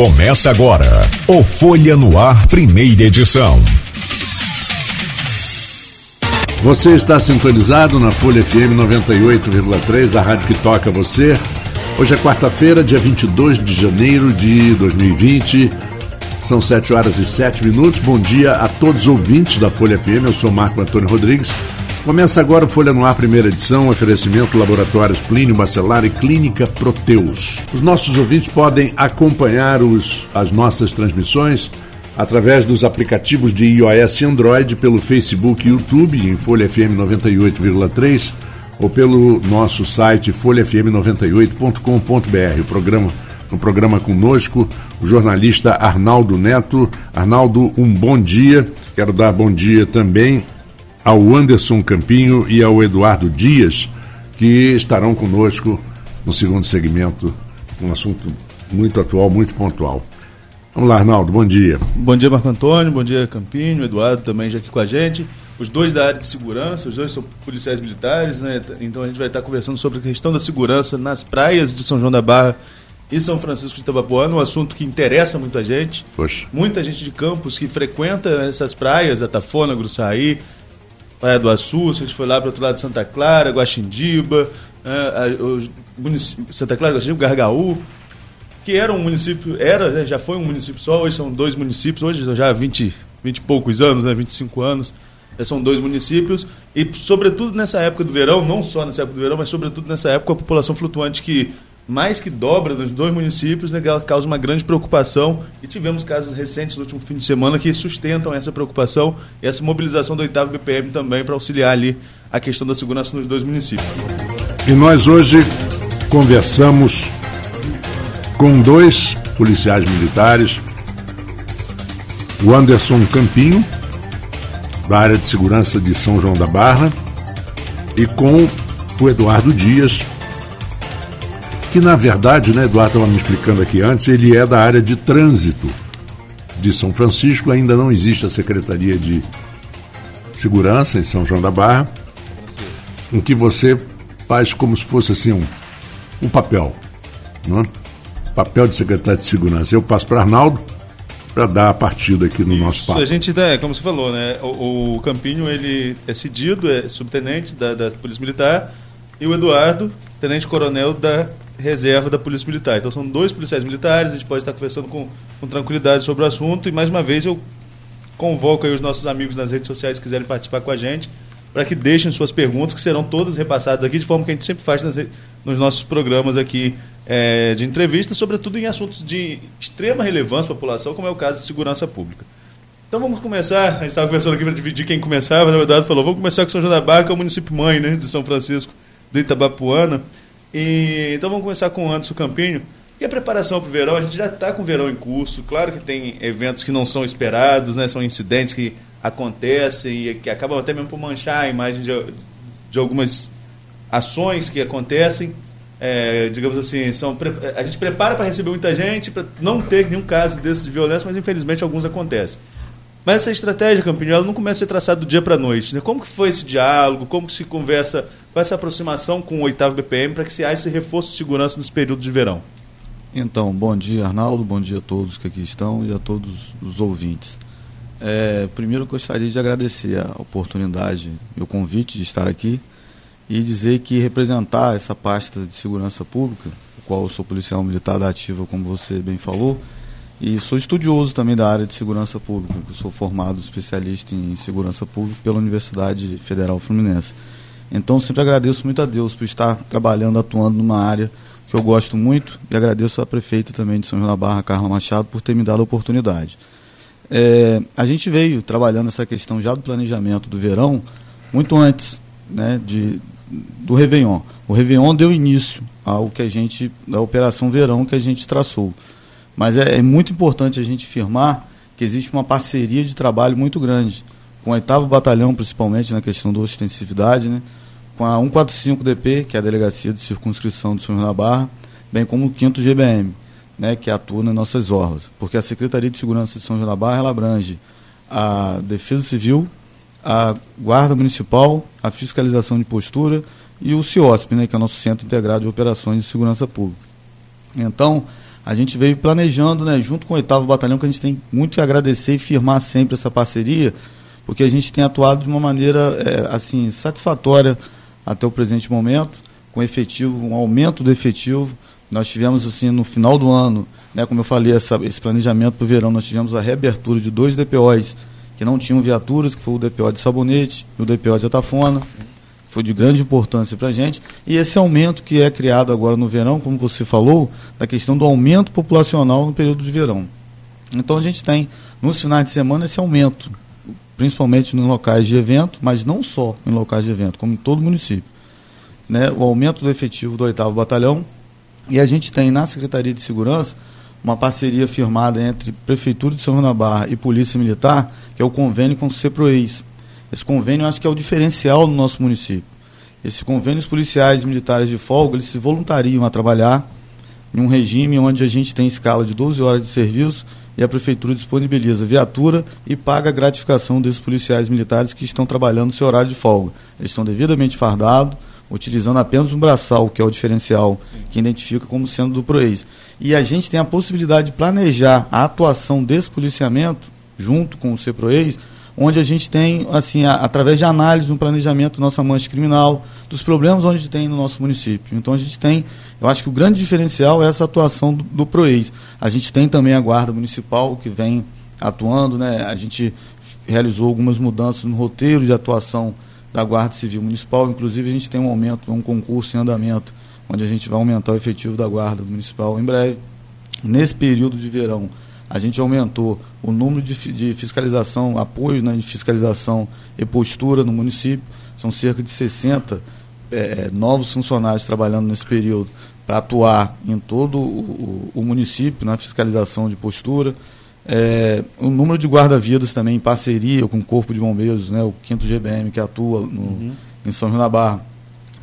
Começa agora o Folha no Ar, primeira edição. Você está sintonizado na Folha FM 98,3, a rádio que toca você. Hoje é quarta-feira, dia 22 de janeiro de 2020. São 7 horas e 7 minutos. Bom dia a todos os ouvintes da Folha FM. Eu sou Marco Antônio Rodrigues. Começa agora o Folha no Ar, primeira edição, oferecimento Laboratórios Plínio Bacelar e Clínica Proteus. Os nossos ouvintes podem acompanhar os, as nossas transmissões através dos aplicativos de iOS e Android pelo Facebook e YouTube em Folha FM 98,3 ou pelo nosso site folhafm98.com.br. O programa no programa conosco o jornalista Arnaldo Neto. Arnaldo, um bom dia. Quero dar bom dia também ao Anderson Campinho e ao Eduardo Dias, que estarão conosco no segundo segmento, um assunto muito atual, muito pontual. Vamos lá, Arnaldo, bom dia. Bom dia, Marco Antônio, bom dia, Campinho, Eduardo também já aqui com a gente. Os dois da área de segurança, os dois são policiais militares, né? Então a gente vai estar conversando sobre a questão da segurança nas praias de São João da Barra e São Francisco de Itabapuana, um assunto que interessa muita gente. Poxa. Muita gente de campos que frequenta essas praias, Atafona, Gruçaí, Praia do Açu, se a gente foi lá para o outro lado de Santa Clara, Guaxindiba, é, Santa Clara, Guaxindiba, Gargaú, que era um município, era, né, já foi um município só, hoje são dois municípios, hoje já há 20, 20 e poucos anos, né, 25 anos, são dois municípios, e sobretudo nessa época do verão, não só nessa época do verão, mas sobretudo nessa época a população flutuante que mais que dobra nos dois municípios, né, causa uma grande preocupação e tivemos casos recentes no último fim de semana que sustentam essa preocupação e essa mobilização do 8 BPM também para auxiliar ali a questão da segurança nos dois municípios. E nós hoje conversamos com dois policiais militares, o Anderson Campinho, da área de segurança de São João da Barra, e com o Eduardo Dias, que na verdade, né, Eduardo estava me explicando aqui antes, ele é da área de trânsito de São Francisco, ainda não existe a Secretaria de Segurança em São João da Barra, em que você faz como se fosse assim um, um papel, não é? papel de secretário de Segurança. Eu passo para Arnaldo para dar a partida aqui no Isso, nosso papo. A gente, é, como você falou, né, o, o Campinho ele é cedido, é subtenente da, da Polícia Militar, e o Eduardo, tenente-coronel da reserva da Polícia Militar. Então são dois policiais militares, a gente pode estar conversando com, com tranquilidade sobre o assunto e mais uma vez eu convoco os nossos amigos nas redes sociais que quiserem participar com a gente para que deixem suas perguntas que serão todas repassadas aqui de forma que a gente sempre faz nas, nos nossos programas aqui é, de entrevista, sobretudo em assuntos de extrema relevância para a população, como é o caso de segurança pública. Então vamos começar, a gente estava conversando aqui para dividir quem começava, na verdade falou, vamos começar com São João da Barra, que é o município mãe né, de São Francisco do Itabapuana. E, então vamos começar com o Anderson Campinho. E a preparação para o verão? A gente já está com o verão em curso. Claro que tem eventos que não são esperados, né? são incidentes que acontecem e que acabam até mesmo por manchar a imagem de, de algumas ações que acontecem. É, digamos assim, são, a gente prepara para receber muita gente, para não ter nenhum caso desse de violência, mas infelizmente alguns acontecem. Mas essa estratégia, Campinho, ela não começa a ser traçada do dia para a noite. Né? Como que foi esse diálogo? Como que se conversa com essa aproximação com o oitavo BPM para que se haja esse reforço de segurança nesse período de verão? Então, bom dia, Arnaldo. Bom dia a todos que aqui estão e a todos os ouvintes. É, primeiro, gostaria de agradecer a oportunidade e o convite de estar aqui e dizer que representar essa pasta de segurança pública, o qual eu sou policial militar da ativa, como você bem falou, e sou estudioso também da área de segurança pública, sou formado especialista em segurança pública pela Universidade Federal Fluminense. Então sempre agradeço muito a Deus por estar trabalhando, atuando numa área que eu gosto muito e agradeço à prefeita também de São João da Barra, Carla Machado, por ter me dado a oportunidade. É, a gente veio trabalhando essa questão já do planejamento do verão muito antes né, de, do Réveillon. O Réveillon deu início ao que a gente, da Operação Verão que a gente traçou. Mas é, é, muito importante a gente firmar que existe uma parceria de trabalho muito grande, com o 8 Batalhão, principalmente na questão da ostensividade, né? Com a 145DP, que é a Delegacia de Circunscrição de São João da Barra, bem como o 5 GBM, né, que atua nas nossas orlas. Porque a Secretaria de Segurança de São João da Barra ela abrange a Defesa Civil, a Guarda Municipal, a Fiscalização de Postura e o CIOSP, né, que é o nosso Centro Integrado de Operações de Segurança Pública. Então, a gente veio planejando, né, junto com o oitavo batalhão, que a gente tem muito que agradecer e firmar sempre essa parceria, porque a gente tem atuado de uma maneira é, assim satisfatória até o presente momento, com efetivo, um aumento do efetivo. Nós tivemos assim no final do ano, né, como eu falei, essa, esse planejamento para o verão, nós tivemos a reabertura de dois DPOs que não tinham viaturas, que foi o DPO de Sabonete e o DPO de Atafona. Foi de grande importância para a gente. E esse aumento que é criado agora no verão, como você falou, da questão do aumento populacional no período de verão. Então a gente tem, nos finais de semana, esse aumento, principalmente nos locais de evento, mas não só em locais de evento, como em todo o município. Né, o aumento do efetivo do 8 Batalhão. E a gente tem na Secretaria de Segurança uma parceria firmada entre Prefeitura de São João da Barra e Polícia Militar, que é o convênio com o CEPROEIS. Esse convênio eu acho que é o diferencial no nosso município. Esse convênio, os policiais militares de folga, eles se voluntariam a trabalhar em um regime onde a gente tem escala de 12 horas de serviço e a prefeitura disponibiliza viatura e paga a gratificação desses policiais militares que estão trabalhando no seu horário de folga. Eles estão devidamente fardados, utilizando apenas um braçal, que é o diferencial que identifica como sendo do PROEIS. E a gente tem a possibilidade de planejar a atuação desse policiamento junto com o CPROEIS, onde a gente tem, assim, a, através de análise, um planejamento da nossa mancha criminal, dos problemas onde tem no nosso município. Então a gente tem, eu acho que o grande diferencial é essa atuação do, do PROEIS. A gente tem também a Guarda Municipal que vem atuando, né? A gente realizou algumas mudanças no roteiro de atuação da Guarda Civil Municipal. Inclusive, a gente tem um aumento, um concurso em andamento, onde a gente vai aumentar o efetivo da Guarda Municipal em breve. Nesse período de verão, a gente aumentou o número de, de fiscalização, apoio né, de fiscalização e postura no município. São cerca de 60 é, novos funcionários trabalhando nesse período para atuar em todo o, o, o município na fiscalização de postura. É, o número de guarda-vidas também em parceria com o Corpo de Bombeiros, né, o 5 GBM que atua no, uhum. em São João da Barra,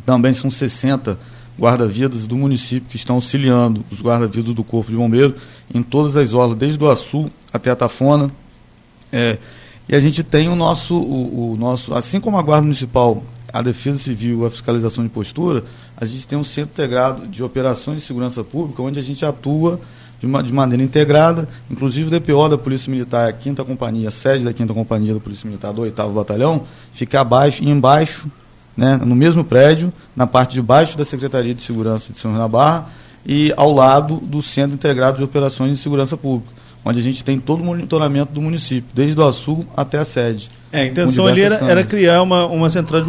também são 60 guarda-vidas do município que estão auxiliando os guarda-vidas do Corpo de Bombeiros em todas as orlas, desde o Açu até a Tafona. É, e a gente tem o nosso, o, o, nosso, assim como a Guarda Municipal, a Defesa Civil, a fiscalização de postura, a gente tem um centro integrado de operações de segurança pública, onde a gente atua de, uma, de maneira integrada, inclusive o DPO da Polícia Militar, a quinta companhia, a sede da quinta companhia da Polícia Militar do oitavo batalhão, fica abaixo e embaixo, né, no mesmo prédio, na parte de baixo da Secretaria de Segurança de São da Barra e ao lado do Centro Integrado de Operações de Segurança Pública, onde a gente tem todo o monitoramento do município, desde o Açul até a sede. É, a intenção ali era, era, criar uma, uma central de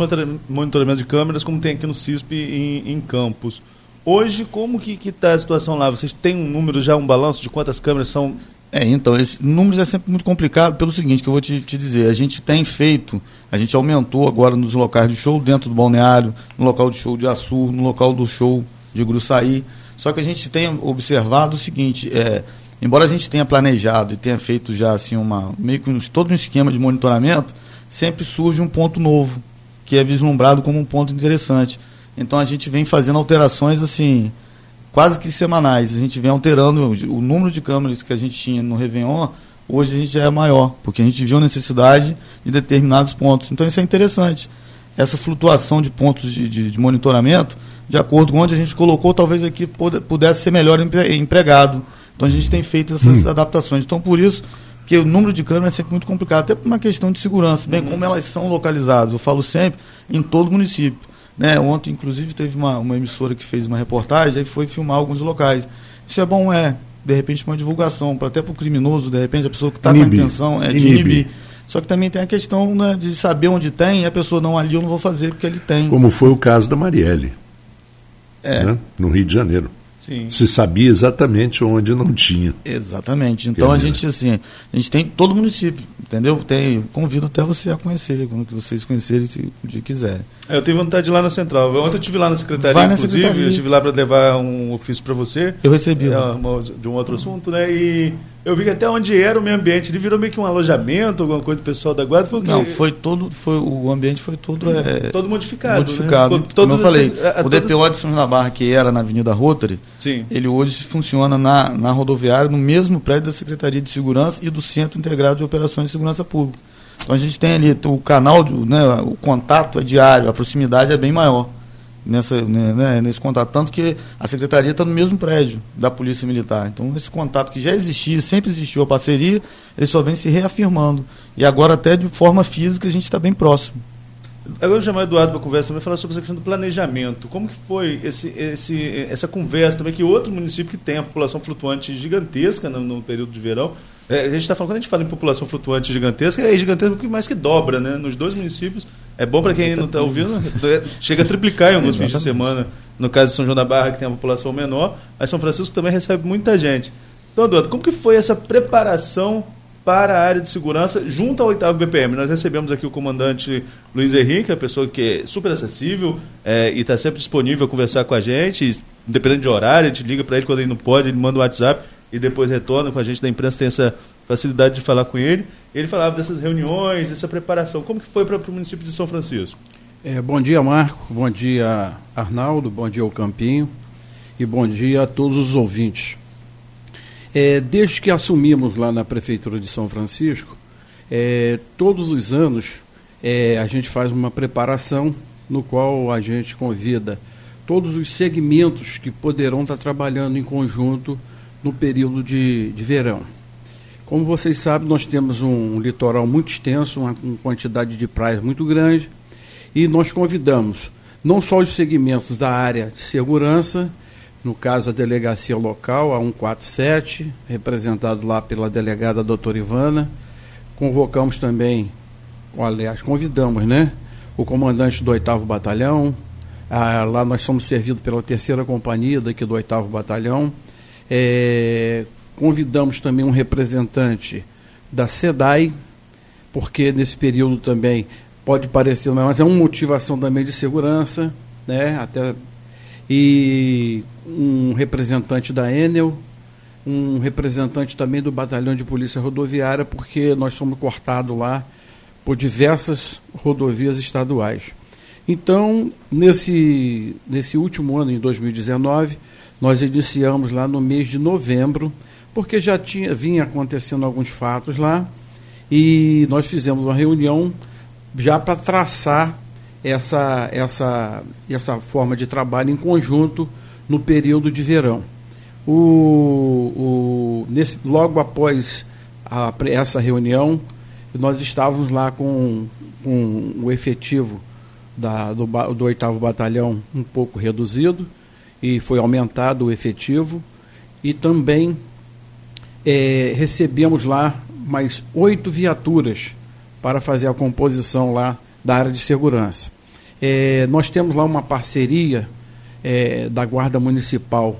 monitoramento de câmeras, como tem aqui no CISP em, em Campos. Hoje, como que está a situação lá? Vocês têm um número já, um balanço de quantas câmeras são? É, então, esse número é sempre muito complicado pelo seguinte, que eu vou te, te dizer, a gente tem feito, a gente aumentou agora nos locais de show dentro do balneário, no local de show de Açu, no local do show de Gruçaí, só que a gente tem observado o seguinte, é, embora a gente tenha planejado e tenha feito já assim uma meio que todo um esquema de monitoramento, sempre surge um ponto novo, que é vislumbrado como um ponto interessante. Então a gente vem fazendo alterações assim, quase que semanais. A gente vem alterando o número de câmeras que a gente tinha no Réveillon, hoje a gente já é maior, porque a gente viu a necessidade de determinados pontos. Então isso é interessante. Essa flutuação de pontos de, de, de monitoramento, de acordo com onde a gente colocou, talvez aqui pudesse ser melhor empregado. Então a gente tem feito essas hum. adaptações. Então por isso que o número de câmeras é sempre muito complicado, até por uma questão de segurança, bem hum. como elas são localizadas. Eu falo sempre em todo o município. Né? Ontem, inclusive, teve uma, uma emissora que fez uma reportagem e foi filmar alguns locais. Isso é bom, é, de repente, uma divulgação, até para o criminoso, de repente, a pessoa que está com a intenção é de inibir. Só que também tem a questão né, de saber onde tem e a pessoa, não, ali eu não vou fazer porque ele tem. Como foi o caso da Marielle, é. né? no Rio de Janeiro. Sim. Se sabia exatamente onde não tinha. Exatamente. Então a gente assim, a gente tem todo o município, entendeu? Tem, convido até você a conhecer, quando vocês conhecerem, se o dia quiser. É, eu tenho vontade de ir lá na central. Ontem eu estive lá na secretaria, Vai na inclusive, secretaria. eu estive lá para levar um ofício para você. Eu recebi. É, uma, de um outro assunto, né? E eu vi que até onde era o meio ambiente, ele virou meio que um alojamento, alguma coisa do pessoal da guarda. Foi Não, foi todo, foi, o ambiente foi todo... É, todo modificado, Modificado. Né? Como eu falei, a, a o DPO de São João da Barra, que era na Avenida Rotary, Sim. ele hoje funciona na, na rodoviária, no mesmo prédio da Secretaria de Segurança e do Centro Integrado de Operações de Segurança Pública. Então a gente tem ali o canal, de, né, o contato é diário, a proximidade é bem maior. Nessa, né, né, nesse contato. Tanto que a secretaria está no mesmo prédio da Polícia Militar. Então, esse contato que já existia, sempre existiu a parceria, ele só vem se reafirmando. E agora, até de forma física, a gente está bem próximo. Agora eu vou o Eduardo para conversa também, falar sobre essa questão do planejamento. Como que foi esse, esse, essa conversa também, que outro município que tem a população flutuante gigantesca no, no período de verão, é, a gente está falando, quando a gente fala em população flutuante gigantesca, é gigantesca porque mais que dobra, né? Nos dois municípios. É bom para quem não está ouvindo, é, chega a triplicar em alguns fins de semana. No caso de São João da Barra, que tem uma população menor, mas São Francisco também recebe muita gente. Então, Eduardo, como que foi essa preparação para a área de segurança junto ao 8 BPM. Nós recebemos aqui o comandante Luiz Henrique, a pessoa que é super acessível é, e está sempre disponível a conversar com a gente, independente de horário, a gente liga para ele quando ele não pode, ele manda um WhatsApp e depois retorna com a gente da imprensa, tem essa facilidade de falar com ele. Ele falava dessas reuniões, dessa preparação. Como que foi para o município de São Francisco? É, bom dia, Marco. Bom dia, Arnaldo. Bom dia, ao Campinho. E bom dia a todos os ouvintes. É, desde que assumimos lá na Prefeitura de São Francisco, é, todos os anos é, a gente faz uma preparação no qual a gente convida todos os segmentos que poderão estar trabalhando em conjunto no período de, de verão. Como vocês sabem, nós temos um litoral muito extenso, uma, uma quantidade de praias muito grande, e nós convidamos não só os segmentos da área de segurança, no caso a delegacia local, a 147, representado lá pela delegada doutora Ivana. Convocamos também, aliás, convidamos, né? O comandante do 8 Batalhão. Ah, lá nós somos servidos pela terceira companhia daqui do 8 Batalhão. É, convidamos também um representante da SEDAI, porque nesse período também pode parecer, mas é uma motivação também de segurança, né? Até e um representante da Enel, um representante também do Batalhão de Polícia Rodoviária, porque nós somos cortados lá por diversas rodovias estaduais. Então, nesse, nesse último ano, em 2019, nós iniciamos lá no mês de novembro, porque já tinha, vinha acontecendo alguns fatos lá, e nós fizemos uma reunião já para traçar essa, essa, essa forma de trabalho em conjunto no período de verão. O, o, nesse, logo após a, essa reunião, nós estávamos lá com, com o efetivo da, do, do 8 Batalhão um pouco reduzido e foi aumentado o efetivo e também é, recebemos lá mais oito viaturas para fazer a composição lá da área de segurança. É, nós temos lá uma parceria é, da Guarda Municipal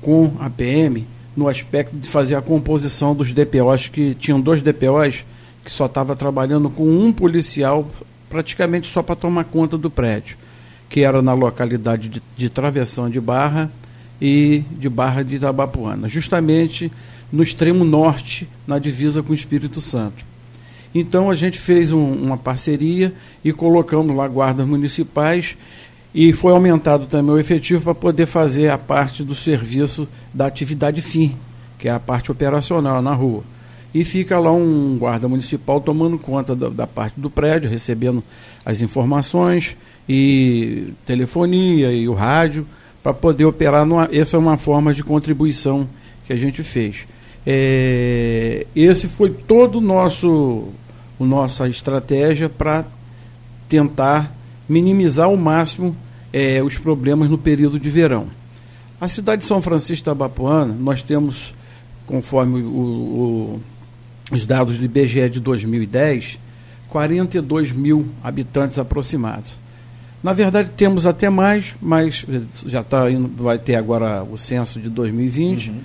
com a PM no aspecto de fazer a composição dos DPOs, que tinham dois DPOs que só estava trabalhando com um policial praticamente só para tomar conta do prédio, que era na localidade de, de Travessão de Barra e de Barra de Itabapuana, justamente no extremo norte, na divisa com o Espírito Santo. Então a gente fez um, uma parceria e colocamos lá guardas municipais e foi aumentado também o efetivo para poder fazer a parte do serviço da atividade fim, que é a parte operacional na rua. E fica lá um guarda municipal tomando conta da, da parte do prédio, recebendo as informações e telefonia e o rádio para poder operar. Numa, essa é uma forma de contribuição que a gente fez. É, esse foi todo o nosso a nossa estratégia para tentar minimizar ao máximo é, os problemas no período de verão. A cidade de São Francisco da Bapuana, nós temos, conforme o, o, os dados do IBGE de 2010, 42 mil habitantes aproximados. Na verdade, temos até mais, mas já tá indo, vai ter agora o censo de 2020. Uhum.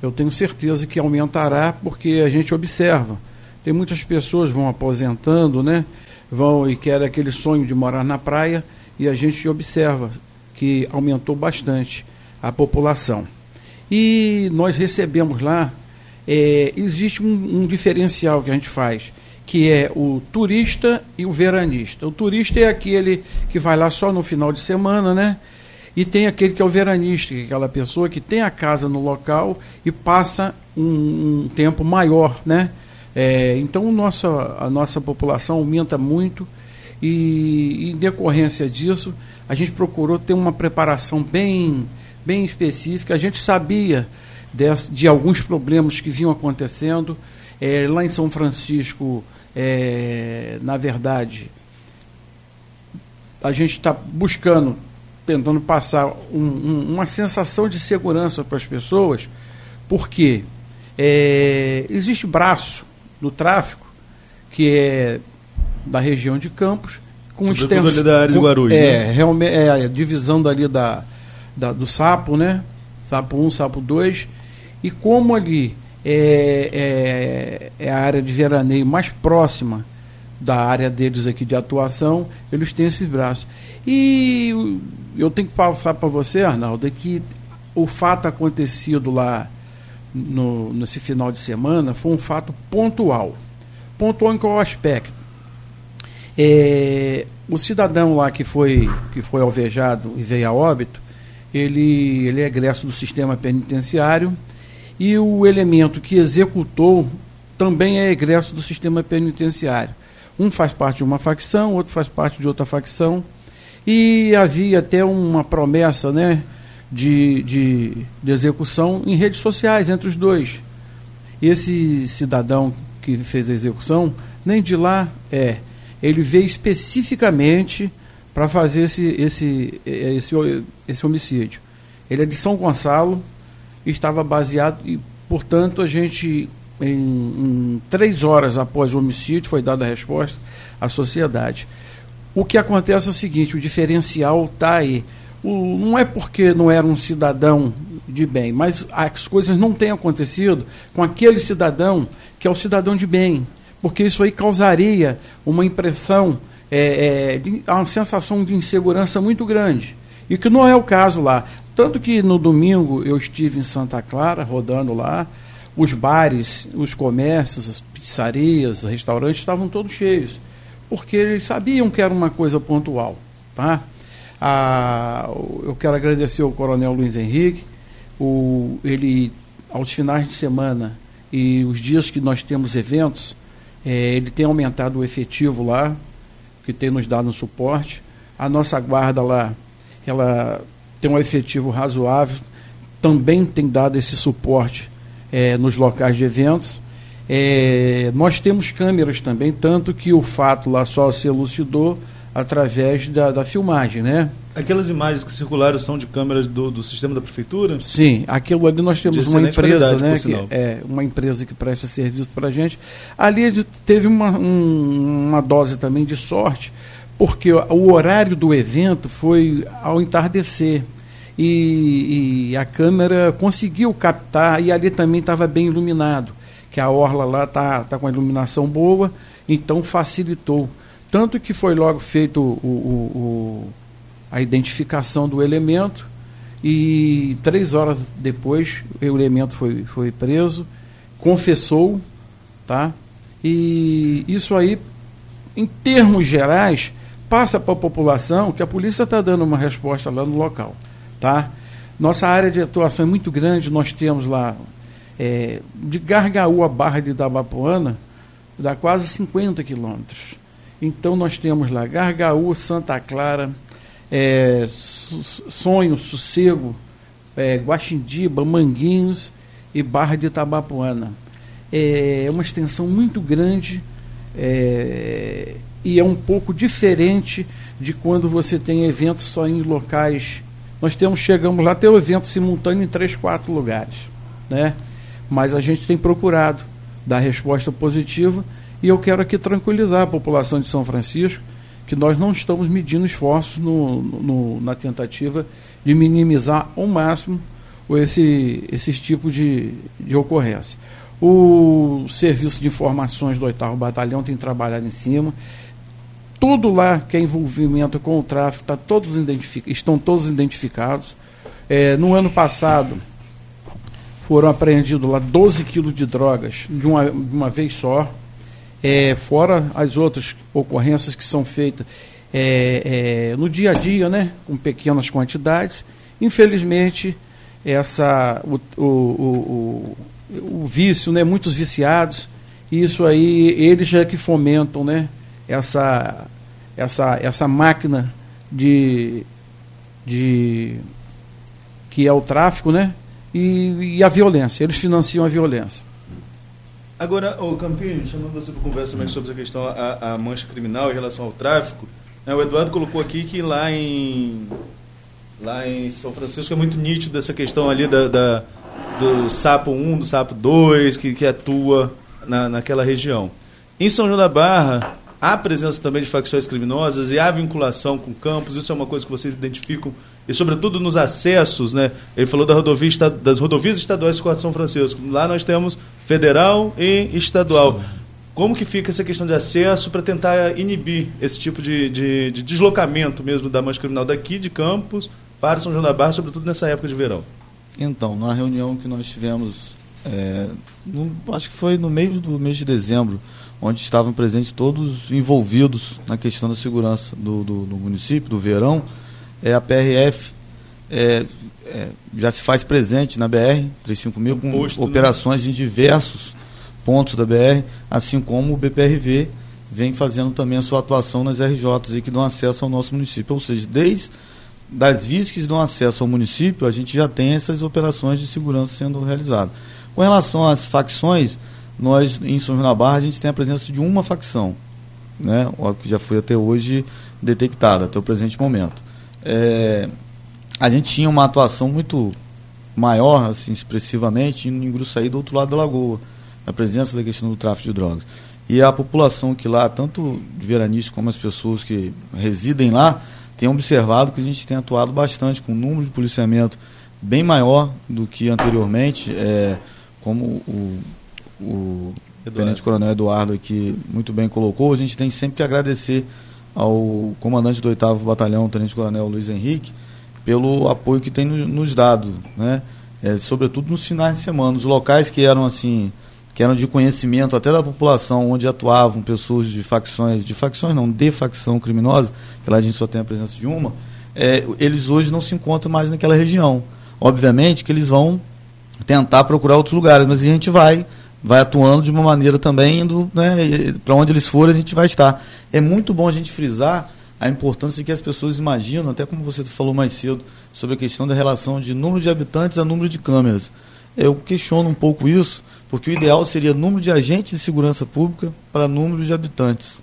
Eu tenho certeza que aumentará, porque a gente observa tem muitas pessoas vão aposentando, né? Vão e querem aquele sonho de morar na praia e a gente observa que aumentou bastante a população. E nós recebemos lá, é, existe um, um diferencial que a gente faz, que é o turista e o veranista. O turista é aquele que vai lá só no final de semana, né? E tem aquele que é o veranista, é aquela pessoa que tem a casa no local e passa um, um tempo maior, né? É, então nossa, a nossa população aumenta muito e em decorrência disso a gente procurou ter uma preparação bem, bem específica. A gente sabia de, de alguns problemas que vinham acontecendo. É, lá em São Francisco, é, na verdade, a gente está buscando, tentando passar um, um, uma sensação de segurança para as pessoas, porque é, existe braço no tráfico que é da região de Campos, com extensão. da área de Guarulhos. É, né? realmente, é a divisão dali da, da, do sapo, né? Sapo 1, sapo 2. E como ali é, é, é, a área de veraneio mais próxima da área deles aqui de atuação, eles têm esses braços. E eu tenho que passar para você, Arnaldo, é que o fato acontecido lá no, nesse final de semana foi um fato pontual. Pontual em qual aspecto? É, o cidadão lá que foi, que foi alvejado e veio a óbito, ele, ele é egresso do sistema penitenciário e o elemento que executou também é egresso do sistema penitenciário. Um faz parte de uma facção, outro faz parte de outra facção. E havia até uma promessa né, de, de, de execução em redes sociais entre os dois. Esse cidadão que fez a execução, nem de lá é ele veio especificamente para fazer esse, esse, esse, esse homicídio. Ele é de São Gonçalo, estava baseado, e, portanto, a gente, em, em três horas após o homicídio, foi dada a resposta à sociedade. O que acontece é o seguinte: o diferencial está aí. O, não é porque não era um cidadão de bem, mas as coisas não têm acontecido com aquele cidadão que é o cidadão de bem porque isso aí causaria uma impressão, é, é, uma sensação de insegurança muito grande. E que não é o caso lá. Tanto que no domingo eu estive em Santa Clara, rodando lá, os bares, os comércios, as pizzarias, os restaurantes estavam todos cheios, porque eles sabiam que era uma coisa pontual. Tá? Ah, eu quero agradecer ao Coronel Luiz Henrique, o, ele, aos finais de semana e os dias que nós temos eventos, é, ele tem aumentado o efetivo lá, que tem nos dado um suporte. A nossa guarda lá, ela tem um efetivo razoável, também tem dado esse suporte é, nos locais de eventos. É, nós temos câmeras também, tanto que o fato lá só se elucidou através da, da filmagem, né? Aquelas imagens que circularam são de câmeras do, do sistema da prefeitura? Sim, aquilo ali nós temos uma empresa, né? Que é uma empresa que presta serviço para a gente. Ali teve uma, um, uma dose também de sorte, porque o horário do evento foi ao entardecer. E, e a câmera conseguiu captar, e ali também estava bem iluminado, que a orla lá está tá com a iluminação boa, então facilitou. Tanto que foi logo feito o, o, o, a identificação do elemento e três horas depois o elemento foi, foi preso, confessou, tá? E isso aí, em termos gerais, passa para a população que a polícia está dando uma resposta lá no local, tá? Nossa área de atuação é muito grande, nós temos lá é, de Gargaú a Barra de Itabapuana, dá quase 50 quilômetros. Então nós temos lá Gargaú, Santa Clara, é, Sonho, Sossego, é, Guaxindiba, Manguinhos e Barra de Itabapuana. É uma extensão muito grande é, e é um pouco diferente de quando você tem eventos só em locais. Nós temos, chegamos lá, ter o evento simultâneo em três, quatro lugares. Né? Mas a gente tem procurado dar resposta positiva e eu quero aqui tranquilizar a população de São Francisco que nós não estamos medindo esforços no, no, na tentativa de minimizar ao máximo esse, esses tipos de, de ocorrência. O Serviço de Informações do 8 Batalhão tem trabalhado em cima. Tudo lá que é envolvimento com o tráfico tá todos estão todos identificados. É, no ano passado, foram apreendidos lá 12 quilos de drogas de uma, de uma vez só é, fora as outras ocorrências que são feitas é, é, no dia a dia, né, com pequenas quantidades. Infelizmente, essa, o, o, o, o, vício, né, muitos viciados, isso aí, eles é que fomentam né, essa, essa, essa máquina de, de que é o tráfico, né? E, e a violência. Eles financiam a violência. Agora, o Campinho, chamando você para conversa também sobre essa questão, a, a, mancha criminal em relação ao tráfico, né, o Eduardo colocou aqui que lá em, lá em São Francisco é muito nítido essa questão ali da, da do Sapo 1, do Sapo 2, que, que atua na, naquela região. Em São João da Barra, há presença também de facções criminosas e há vinculação com campos, isso é uma coisa que vocês identificam, e sobretudo nos acessos, né? Ele falou da rodovia, das rodovias estaduais do Corte São Francisco. Lá nós temos federal e estadual. Como que fica essa questão de acesso para tentar inibir esse tipo de, de, de, deslocamento mesmo da mancha criminal daqui de Campos para São João da Barra, sobretudo nessa época de verão? Então, na reunião que nós tivemos, é, no, acho que foi no meio do mês de dezembro, onde estavam presentes todos envolvidos na questão da segurança do, do, do município, do verão. É, a PRF é, é, já se faz presente na BR 35000 com Posto, operações né? em diversos pontos da BR, assim como o BPRV vem fazendo também a sua atuação nas RJs e que dão acesso ao nosso município. Ou seja, desde das vias que dão acesso ao município, a gente já tem essas operações de segurança sendo realizadas. Com relação às facções, nós em São João da Barra a gente tem a presença de uma facção, né, que já foi até hoje detectada, até o presente momento. É, a gente tinha uma atuação muito maior, assim, expressivamente, em Gruçaí, do outro lado da lagoa, na presença da questão do tráfico de drogas. E a população que lá, tanto de veranistas como as pessoas que residem lá, tem observado que a gente tem atuado bastante, com um número de policiamento bem maior do que anteriormente, é, como o, o Tenente Coronel Eduardo aqui muito bem colocou, a gente tem sempre que agradecer ao comandante do 8 Batalhão, Tenente Coronel Luiz Henrique, pelo apoio que tem nos dado, né? É, sobretudo nos finais de semana, os locais que eram assim, que eram de conhecimento até da população, onde atuavam pessoas de facções, de facções não, de facção criminosa, que lá a gente só tem a presença de uma, é, eles hoje não se encontram mais naquela região. Obviamente que eles vão tentar procurar outros lugares, mas a gente vai vai atuando de uma maneira também indo né, para onde eles forem a gente vai estar. É muito bom a gente frisar a importância que as pessoas imaginam, até como você falou mais cedo, sobre a questão da relação de número de habitantes a número de câmeras. Eu questiono um pouco isso, porque o ideal seria número de agentes de segurança pública para número de habitantes.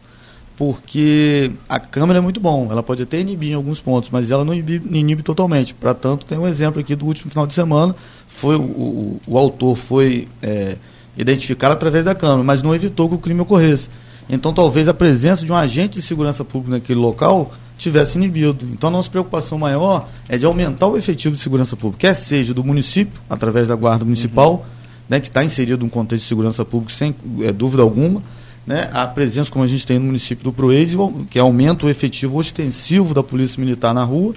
Porque a câmera é muito bom, ela pode até inibir em alguns pontos, mas ela não inibe, inibe totalmente. Para tanto, tem um exemplo aqui do último final de semana, foi o, o, o autor foi é, identificado através da câmera, mas não evitou que o crime ocorresse. Então, talvez a presença de um agente de segurança pública naquele local tivesse inibido. Então, a nossa preocupação maior é de aumentar o efetivo de segurança pública, quer seja do município, através da Guarda Municipal, uhum. né, que está inserido no contexto de segurança pública, sem é, dúvida alguma, né, a presença, como a gente tem no município do Proeide, que aumenta o efetivo ostensivo da Polícia Militar na rua,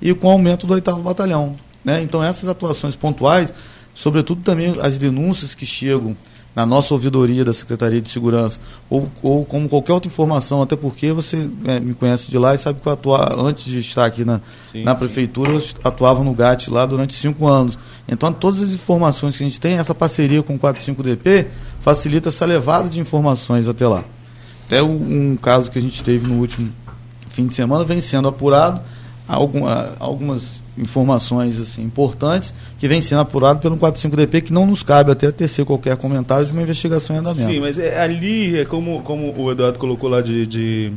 e com o aumento do oitavo batalhão. Né? Então, essas atuações pontuais sobretudo também as denúncias que chegam na nossa ouvidoria da Secretaria de Segurança, ou, ou como qualquer outra informação, até porque você é, me conhece de lá e sabe que eu atuava, antes de estar aqui na, sim, na prefeitura, sim. eu atuava no GAT lá durante cinco anos. Então, todas as informações que a gente tem, essa parceria com o 45DP, facilita essa levada de informações até lá. Até um, um caso que a gente teve no último fim de semana vem sendo apurado, alguma, algumas informações assim, importantes que vem sendo apurado pelo 45DP, que não nos cabe até tecer qualquer comentário de uma investigação em andamento. Sim, mas é, ali, é como, como o Eduardo colocou lá de, de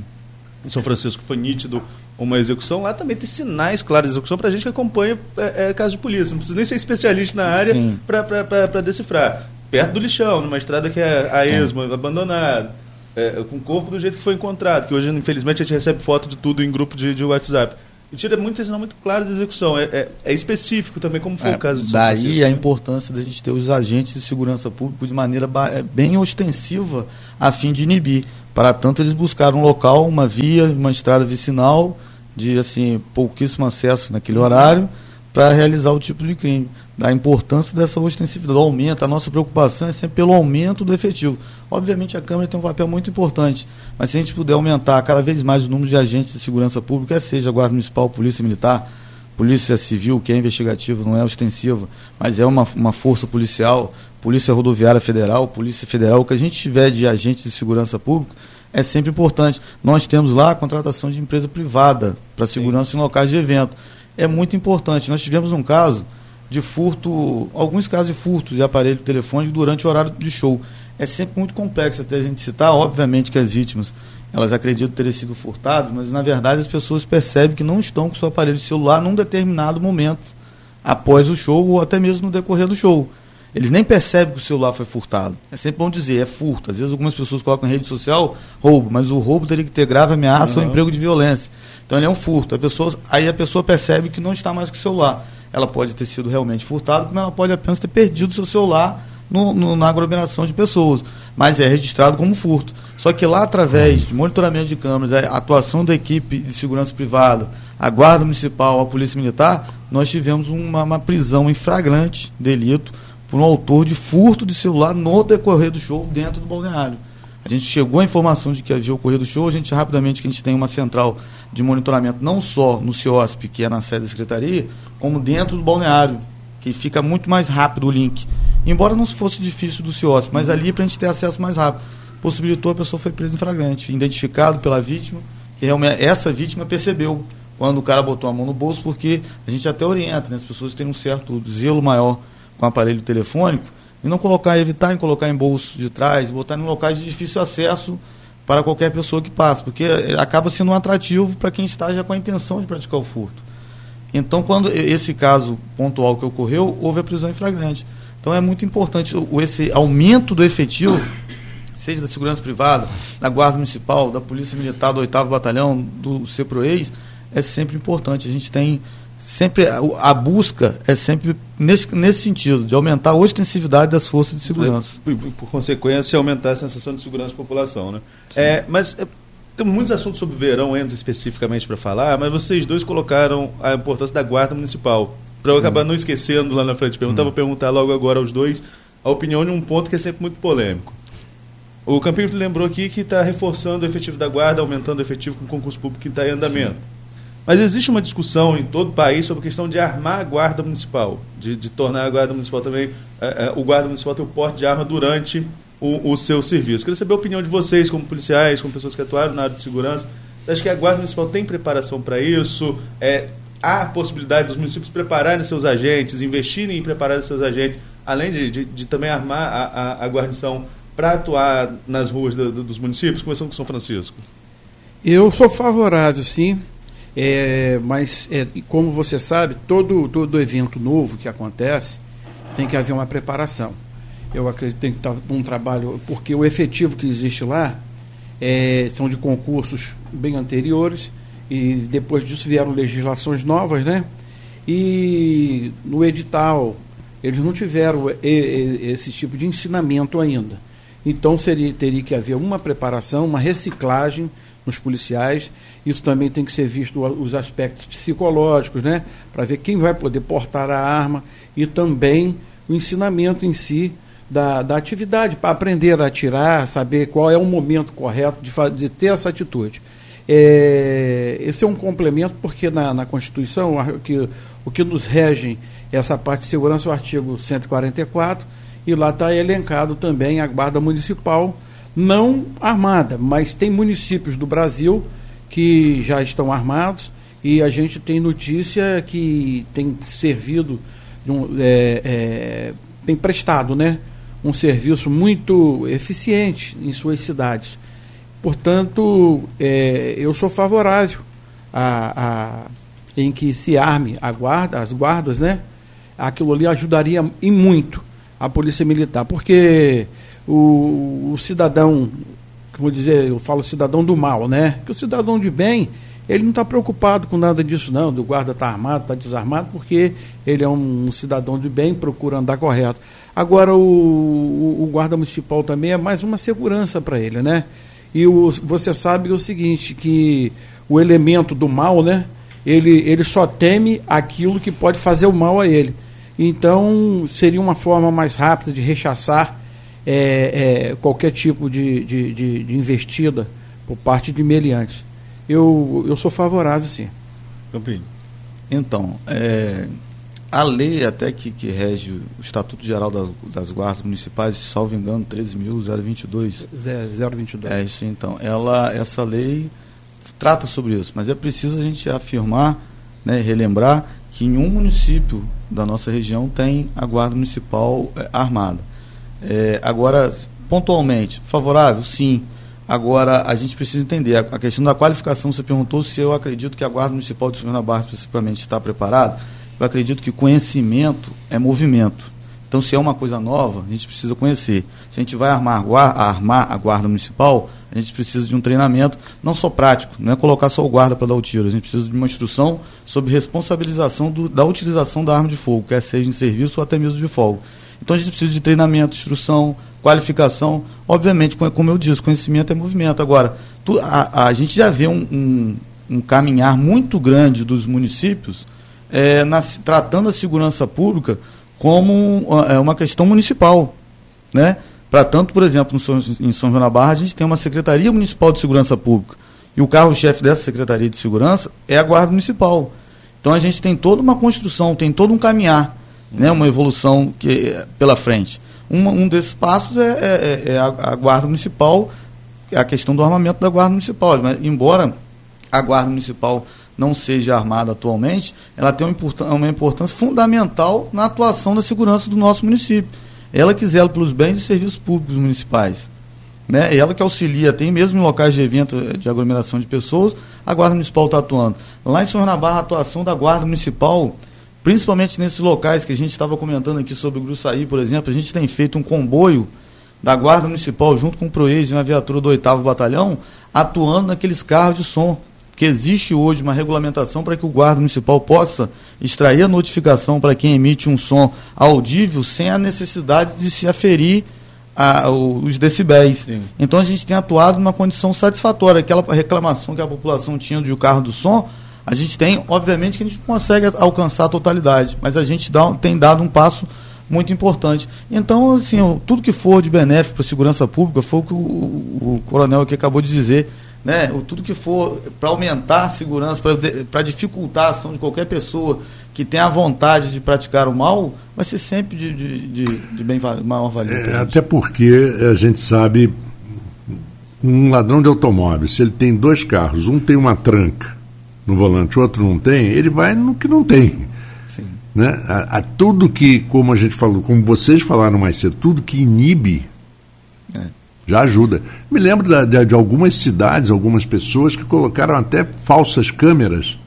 São Francisco, foi nítido uma execução, lá também tem sinais claros de execução para a gente que acompanha é, é, caso de polícia. Não precisa nem ser especialista na área para decifrar. Perto do lixão, numa estrada que é a esmo, é. abandonada, é, com o corpo do jeito que foi encontrado, que hoje, infelizmente, a gente recebe foto de tudo em grupo de, de WhatsApp. E tira muito sinal muito claro de execução. É, é, é, específico também, como foi é, o caso de São Daí Francisco, a né? importância da gente ter os agentes de segurança pública de maneira é, bem ostensiva a fim de inibir. Para tanto, eles buscaram um local, uma via, uma estrada vicinal de assim pouquíssimo acesso naquele horário para realizar o tipo de crime da importância dessa ostensividade, do aumento. A nossa preocupação é sempre pelo aumento do efetivo. Obviamente a Câmara tem um papel muito importante, mas se a gente puder aumentar cada vez mais o número de agentes de segurança pública, seja Guarda Municipal, Polícia Militar, Polícia Civil, que é investigativa, não é ostensiva, mas é uma, uma força policial, Polícia Rodoviária Federal, Polícia Federal, o que a gente tiver de agentes de segurança pública é sempre importante. Nós temos lá a contratação de empresa privada para segurança Sim. em locais de evento é muito importante. Nós tivemos um caso de furto, alguns casos de furto de aparelho telefônico durante o horário de show. É sempre muito complexo até a gente citar, obviamente que as vítimas elas acreditam ter sido furtadas, mas na verdade as pessoas percebem que não estão com seu aparelho celular num determinado momento após o show ou até mesmo no decorrer do show. Eles nem percebem que o celular foi furtado. É sempre bom dizer, é furto. Às vezes algumas pessoas colocam em rede social roubo, mas o roubo teria que ter grave ameaça uhum. ou emprego de violência. Então ele é um furto. A pessoa, aí a pessoa percebe que não está mais com o celular. Ela pode ter sido realmente furtada, como ela pode apenas ter perdido seu celular no, no, na aglomeração de pessoas. Mas é registrado como furto. Só que lá, através de monitoramento de câmeras, a atuação da equipe de segurança privada, a Guarda Municipal, a Polícia Militar, nós tivemos uma, uma prisão em flagrante delito por um autor de furto de celular no decorrer do show dentro do balneário. A gente chegou à informação de que havia ocorrido o show, a gente rapidamente que a gente tem uma central de monitoramento não só no CIOSP, que é na sede da secretaria, como dentro do balneário, que fica muito mais rápido o link. Embora não fosse difícil do CIOSP, mas ali para a gente ter acesso mais rápido. Possibilitou, a pessoa foi presa em flagrante, identificado pela vítima, que realmente essa vítima percebeu quando o cara botou a mão no bolso, porque a gente até orienta, né, as pessoas têm um certo zelo maior com o aparelho telefônico, e não colocar, evitar em colocar em bolso de trás, botar em locais de difícil acesso para qualquer pessoa que passe, porque acaba sendo um atrativo para quem está já com a intenção de praticar o furto. Então, quando esse caso pontual que ocorreu, houve a prisão em flagrante. Então, é muito importante o, esse aumento do efetivo, seja da segurança privada, da Guarda Municipal, da Polícia Militar, do 8 Batalhão, do CEPROEIS, é sempre importante. A gente tem sempre a, busca é sempre nesse, nesse sentido, de aumentar a ostensividade das forças de segurança. Por, por consequência, aumentar a sensação de segurança da população. Né? É, mas é, tem muitos assuntos sobre verão, entra especificamente para falar, mas vocês dois colocaram a importância da guarda municipal. Para eu acabar não esquecendo lá na frente perguntar, hum. vou perguntar logo agora aos dois a opinião de um ponto que é sempre muito polêmico. O Campinho lembrou aqui que está reforçando o efetivo da guarda, aumentando o efetivo com o concurso público que está em andamento. Sim. Mas existe uma discussão em todo o país sobre a questão de armar a guarda municipal, de, de tornar a guarda municipal também, é, é, o guarda municipal ter o porte de arma durante o, o, seu serviço. Queria saber a opinião de vocês, como policiais, como pessoas que atuaram na área de segurança. Acho que a guarda municipal tem preparação para isso? É, há possibilidade dos municípios prepararem seus agentes, investirem em preparar seus agentes, além de, de, de também armar a, a, a guarnição para atuar nas ruas do, do, dos municípios, começando com São Francisco? Eu sou favorável, sim. É, mas, é, como você sabe, todo, todo evento novo que acontece tem que haver uma preparação. Eu acredito que tem que estar um trabalho, porque o efetivo que existe lá é, são de concursos bem anteriores e depois disso vieram legislações novas, né? E no edital eles não tiveram esse tipo de ensinamento ainda. Então seria, teria que haver uma preparação, uma reciclagem nos policiais. Isso também tem que ser visto os aspectos psicológicos, né? Para ver quem vai poder portar a arma e também o ensinamento em si da, da atividade, para aprender a atirar, saber qual é o momento correto de, fazer, de ter essa atitude. É, esse é um complemento, porque na, na Constituição o que, o que nos rege essa parte de segurança é o artigo 144, e lá está elencado também a Guarda Municipal, não armada, mas tem municípios do Brasil que já estão armados e a gente tem notícia que tem servido, é, é, tem prestado né, um serviço muito eficiente em suas cidades. Portanto, é, eu sou favorável a, a, em que se arme a guarda, as guardas, né? Aquilo ali ajudaria em muito a polícia militar, porque o, o cidadão, como dizer, eu falo cidadão do mal, né? Que o cidadão de bem, ele não está preocupado com nada disso, não, do guarda está armado, está desarmado, porque ele é um, um, cidadão de bem, procura andar correto. Agora, o, o, o guarda municipal também é mais uma segurança para ele, né? E o, você sabe o seguinte, que o elemento do mal, né? Ele, ele só teme aquilo que pode fazer o mal a ele. Então, seria uma forma mais rápida de rechaçar é, é, qualquer tipo de, de, de, de, investida por parte de meliantes. Eu, eu sou favorável, sim. Campinho. Então, é, a lei até que, que rege o Estatuto Geral das, das Guardas Municipais, salvo engano, 13.022. 022. É isso, então. Ela, essa lei trata sobre isso, mas é preciso a gente afirmar né, relembrar que em um município da nossa região tem a Guarda Municipal é, armada. É, agora, pontualmente, favorável? Sim. Agora, a gente precisa entender, a, questão da qualificação, você perguntou se eu acredito que a Guarda Municipal de São Barra, principalmente, está preparada. Eu acredito que conhecimento é movimento. Então, se é uma coisa nova, a gente precisa conhecer. Se a gente vai armar, armar a guarda municipal, a gente precisa de um treinamento, não só prático, não é colocar só o guarda para dar o tiro, a gente precisa de uma instrução sobre responsabilização do, da utilização da arma de fogo, quer seja em serviço ou até mesmo de fogo. Então, a gente precisa de treinamento, instrução, qualificação. Obviamente, como eu disse, conhecimento é movimento. Agora, tu, a, a, gente já vê um, um, um caminhar muito grande dos municípios é, na, tratando a segurança pública como é, uma questão municipal. Né? Para tanto, por exemplo, em São João da Barra, a gente tem uma Secretaria Municipal de Segurança Pública. E o carro-chefe dessa Secretaria de Segurança é a Guarda Municipal. Então a gente tem toda uma construção, tem todo um caminhar, né? uma evolução que, pela frente. Um, desses passos é, é, é, é a, a, Guarda Municipal, a questão do armamento da Guarda Municipal. Mas, embora a Guarda Municipal não seja armada atualmente, ela tem uma importância, uma importância fundamental na atuação da segurança do nosso município. Ela que zela pelos bens e serviços públicos municipais. Né? Ela que auxilia, tem mesmo em locais de evento eh, de aglomeração de pessoas, a Guarda Municipal está atuando. Lá em São Barra, a atuação da Guarda Municipal, principalmente nesses locais que a gente estava comentando aqui sobre o Gruçaí, por exemplo, a gente tem feito um comboio da Guarda Municipal junto com o Proex e uma viatura do 8 Batalhão, atuando naqueles carros de som que existe hoje uma regulamentação para que o guarda municipal possa extrair a notificação para quem emite um som audível sem a necessidade de se aferir a, os decibéis. Sim. Então a gente tem atuado numa condição satisfatória. Aquela reclamação que a população tinha do carro do som, a gente tem, obviamente que a gente não consegue alcançar a totalidade, mas a gente dá, tem dado um passo muito importante. Então, assim, tudo que for de benéfico para a segurança pública, foi o que o, o, o coronel aqui acabou de dizer, né, tudo que for para aumentar a segurança, para dificultar a ação de qualquer pessoa que tenha a vontade de praticar o mal, vai ser sempre de, de, de, de bem maior valia. É, até porque a gente sabe, um ladrão de automóvel, se ele tem dois carros, um tem uma tranca no volante, o outro não tem, ele vai no que não tem. Sim. Né? A, a tudo que, como a gente falou, como vocês falaram mais cedo, tudo que inibe já ajuda. Me lembro da, de, de, algumas cidades, algumas pessoas que colocaram até falsas câmeras.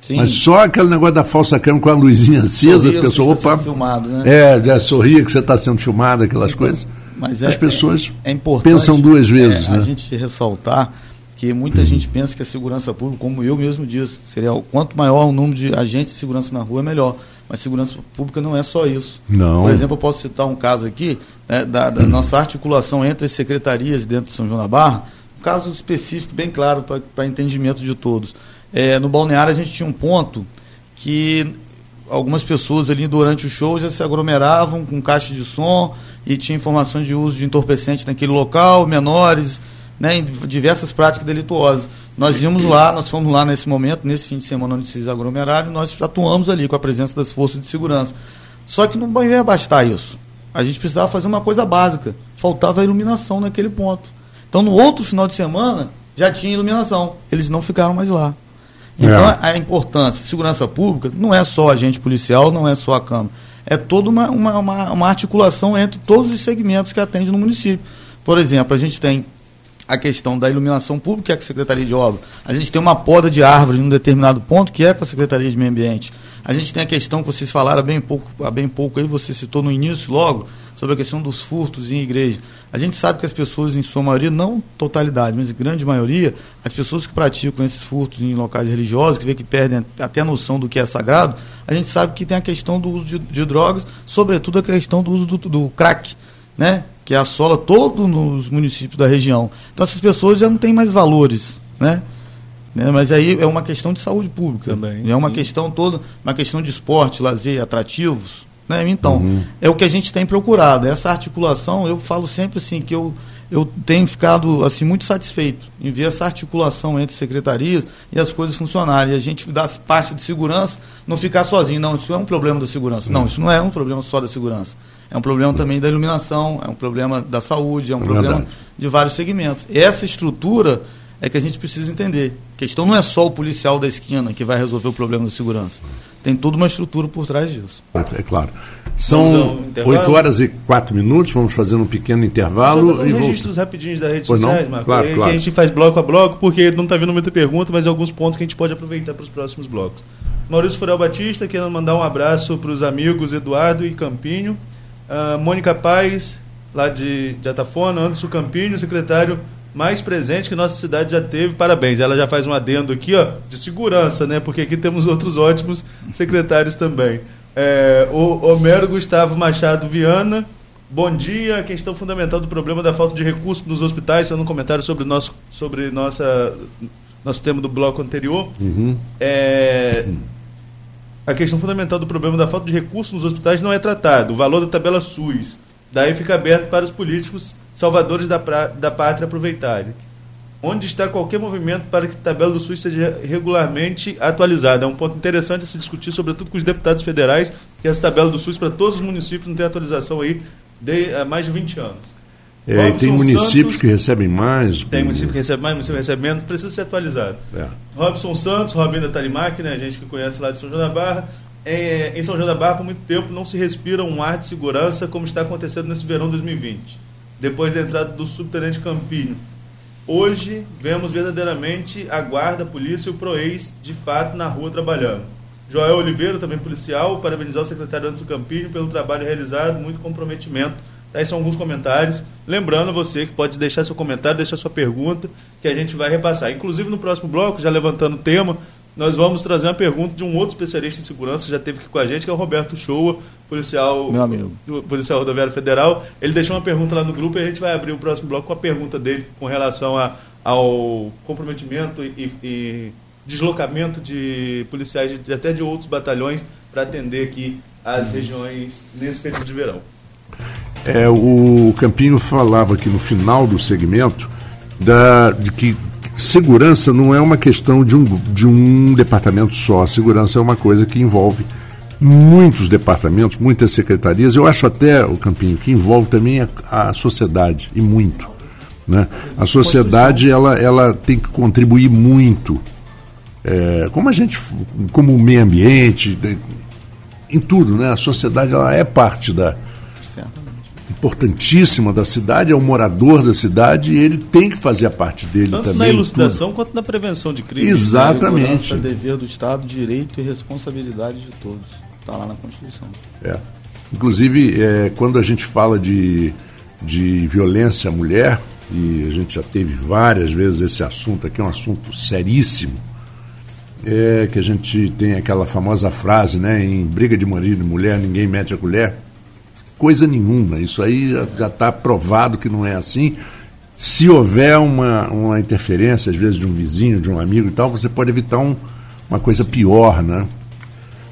Sim. Mas só aquele negócio da falsa câmera com a luzinha acesa, a pessoa, opa. Filmado, né? É, já sorria que você está sendo filmado, aquelas então, coisas. Mas é, As pessoas é, é pensam duas vezes. É, né? A gente ressaltar que muita gente pensa que a segurança pública, como eu mesmo disse, seria quanto maior o número de agentes de segurança na rua, melhor. Mas segurança pública não é só isso. Não. Por exemplo, eu posso citar um caso aqui né, da, da nossa articulação entre as secretarias dentro de São João da Barra, um caso específico, bem claro, para entendimento de todos. É, no balneário a gente tinha um ponto que algumas pessoas ali durante o show já se aglomeravam com caixa de som e tinha informações de uso de entorpecente naquele local, menores, né, diversas práticas delituosas. Nós vimos lá, nós fomos lá nesse momento, nesse fim de semana onde se aglomeraram, nós atuamos ali com a presença das forças de segurança. Só que não ia bastar isso. A gente precisava fazer uma coisa básica. Faltava iluminação naquele ponto. Então, no outro final de semana, já tinha iluminação. Eles não ficaram mais lá. Então, é. a importância, segurança pública, não é só agente policial, não é só a Câmara. É toda uma, uma, uma, uma articulação entre todos os segmentos que atende no município. Por exemplo, a gente tem a questão da iluminação pública, que é com a Secretaria de Obra. A gente tem uma poda de árvores em um determinado ponto, que é com a Secretaria de Meio Ambiente. A gente tem a questão que vocês falaram há bem pouco, há bem pouco aí, você citou no início logo, sobre a questão dos furtos em igreja. A gente sabe que as pessoas, em sua maioria, não totalidade, mas grande maioria, as pessoas que praticam esses furtos em locais religiosos, que vê que perdem até a noção do que é sagrado, a gente sabe que tem a questão do uso de, de drogas, sobretudo a questão do uso do, do crack, né? que assola todos nos municípios da região. Então essas pessoas já não têm mais valores, né? né? Mas aí é uma questão de saúde pública. Também, é uma sim. questão toda, uma questão de esporte, lazer, atrativos. Né? Então, uhum. é o que a gente tem procurado. Essa articulação, eu falo sempre assim, que eu, eu tenho ficado assim, muito satisfeito em ver essa articulação entre secretarias e as coisas funcionarem. E a gente dá parte de segurança, não ficar sozinho. Não, isso é um problema da segurança. Uhum. Não, isso não é um problema só da segurança é um problema também da iluminação, é um problema da saúde, é um é problema verdade. de vários segmentos. Essa estrutura é que a gente precisa entender. A questão não é só o policial da esquina que vai resolver o problema da segurança. Tem toda uma estrutura por trás disso. É claro. São 8 horas e 4 minutos, vamos fazer um pequeno intervalo. Fazer registros rapidinhos das redes pois sociais, Marco. Claro, que, claro. que a gente faz bloco a bloco, porque não está vindo muita pergunta, mas alguns pontos que a gente pode aproveitar para os próximos blocos. Maurício Furel Batista, querendo mandar um abraço para os amigos Eduardo e Campinho. Uh, Mônica Paz, lá de, de Atafona, Anderson Campinho, secretário mais presente que nossa cidade já teve. Parabéns. Ela já faz um adendo aqui, ó, de segurança, né? Porque aqui temos outros ótimos secretários também. É, o Homero Gustavo Machado Viana. Bom dia. A questão fundamental do problema da falta de recursos nos hospitais, sendo um comentário sobre nosso sobre nossa nosso tema do bloco anterior. Uhum. É, a questão fundamental do problema da falta de recursos nos hospitais não é tratado. O valor da tabela SUS daí fica aberto para os políticos salvadores da, pra, da pátria aproveitarem. Onde está qualquer movimento para que a tabela do SUS seja regularmente atualizada? É um ponto interessante a se discutir, sobretudo com os deputados federais, que essa tabela do SUS para todos os municípios não tem atualização aí de, há mais de 20 anos. É, e tem municípios Santos, que recebem mais. Tem município que recebe mais, município que recebe menos, precisa ser atualizado. É. Robson Santos, Robinho da Talimac, né, gente que conhece lá de São João da Barra, é, em São João da Barra, por muito tempo, não se respira um ar de segurança como está acontecendo nesse verão 2020, depois da entrada do subtenente Campinho. Hoje, vemos verdadeiramente a guarda, a polícia e o PROEIS, de fato, na rua trabalhando. Joel Oliveira, também policial, parabenizar o secretário Anderson Campinho pelo trabalho realizado, muito comprometimento. Aí são alguns comentários. Lembrando você que pode deixar seu comentário, deixar sua pergunta, que a gente vai repassar. Inclusive, no próximo bloco, já levantando o tema, nós vamos trazer uma pergunta de um outro especialista em segurança que já esteve aqui com a gente, que é o Roberto Shoa, policial, Meu amigo. policial rodoviário federal. Ele deixou uma pergunta lá no grupo e a gente vai abrir o próximo bloco com a pergunta dele com relação a, ao comprometimento e, e, deslocamento de policiais de, até de outros batalhões para atender aqui as regiões nesse período de verão. É, o Campinho falava aqui no final do segmento da, de que segurança não é uma questão de um, de um departamento só. Segurança é uma coisa que envolve muitos departamentos, muitas secretarias. Eu acho até, o Campinho, que envolve também a, a sociedade, e muito. Né? A sociedade ela, ela tem que contribuir muito. É, como a gente, como o meio ambiente, em tudo, né? A sociedade ela é parte da, importantíssima da cidade, é um morador da cidade e ele tem que fazer a parte dele Tanto também. na ilustração quanto na prevenção de crimes. Exatamente. É dever do Estado, direito e responsabilidade de todos. Está lá na Constituição. É. Inclusive, é, quando a gente fala de, de violência à mulher, e a gente já teve várias vezes esse assunto aqui, é um assunto seríssimo, é que a gente tem aquela famosa frase, né, em briga de marido e mulher, ninguém mete a colher coisa nenhuma. Isso aí já está provado que não é assim. Se houver uma, uma interferência, às vezes, de um vizinho, de um amigo e tal, você pode evitar um, uma coisa pior, né?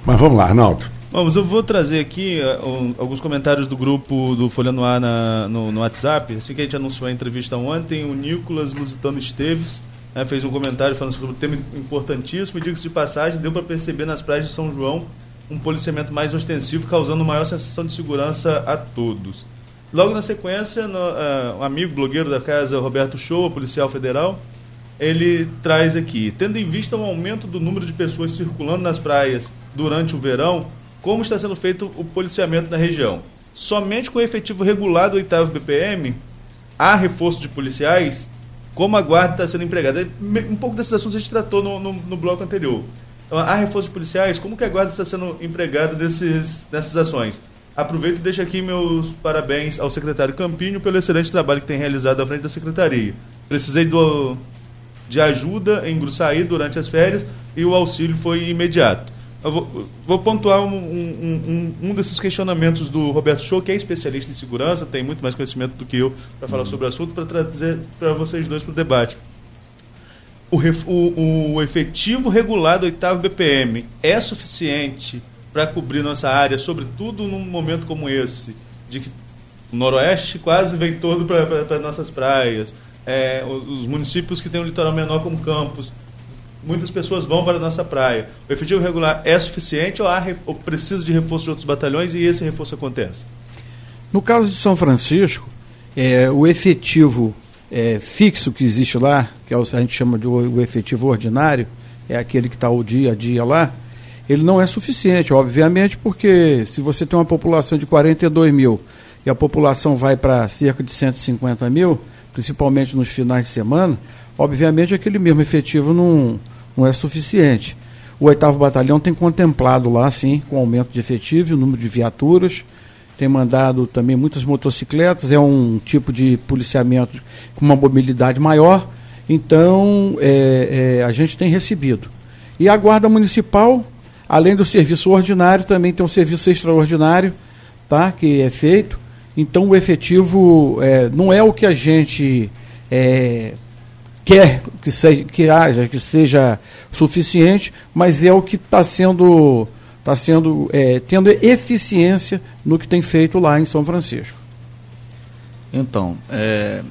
Mas vamos lá, Arnaldo. Vamos, eu vou trazer aqui uh, alguns comentários do grupo do Folha no na, no, no, WhatsApp. Assim que a gente anunciou a entrevista ontem, o Nicolas Lusitano Esteves né, fez um comentário falando sobre um tema importantíssimo. E diga-se de passagem, deu para perceber nas praias de São João um policiamento mais ostensivo, causando maior sensação de segurança a todos. Logo na sequência, no, uh, um amigo blogueiro da casa, Roberto Show, policial federal, ele traz aqui, tendo em vista o aumento do número de pessoas circulando nas praias durante o verão, como está sendo feito o policiamento na região? Somente com o efetivo regular do 8 BPM, há reforço de policiais? Como a guarda está sendo empregada? Um pouco desses assuntos a gente tratou no, no, no bloco anterior. Então, há reforços policiais? Como que a guarda está sendo empregada desses, nessas ações? Aproveito e deixo aqui meus parabéns ao secretário Campinho pelo excelente trabalho que tem realizado à frente da secretaria. Precisei do, de ajuda em Gruçaí durante as férias e o auxílio foi imediato. Vou, vou pontuar um, um, um, um, desses questionamentos do Roberto Show, que é especialista em segurança, tem muito mais conhecimento do que eu para falar uhum. sobre o assunto, para trazer para vocês dois para o debate o, o, o efetivo regular do oitavo BPM é suficiente para cobrir nossa área, sobretudo num momento como esse, de que o Noroeste quase vem todo para nossas praias, é, os municípios que têm um litoral menor como Campos, muitas pessoas vão para a nossa praia. O efetivo regular é suficiente ou, há, ou precisa de reforço de outros batalhões e esse reforço acontece? No caso de São Francisco, é, o efetivo é, fixo que existe lá, que é a gente chama de o, o efetivo ordinário, é aquele que está o dia a dia lá, ele não é suficiente, obviamente, porque se você tem uma população de 42 mil e a população vai para cerca de 150 mil, principalmente nos finais de semana, obviamente aquele mesmo efetivo não, não é suficiente. O oitavo batalhão tem contemplado lá, sim, com aumento de efetivo, o número de viaturas, tem mandado também muitas motocicletas, é um tipo de policiamento com uma mobilidade maior, então é, é, a gente tem recebido. E a Guarda Municipal, além do serviço ordinário, também tem um serviço extraordinário, tá, que é feito. Então o efetivo é, não é o que a gente é, quer que seja, que haja, que seja suficiente, mas é o que está sendo está sendo é, tendo eficiência no que tem feito lá em São Francisco. Então, é,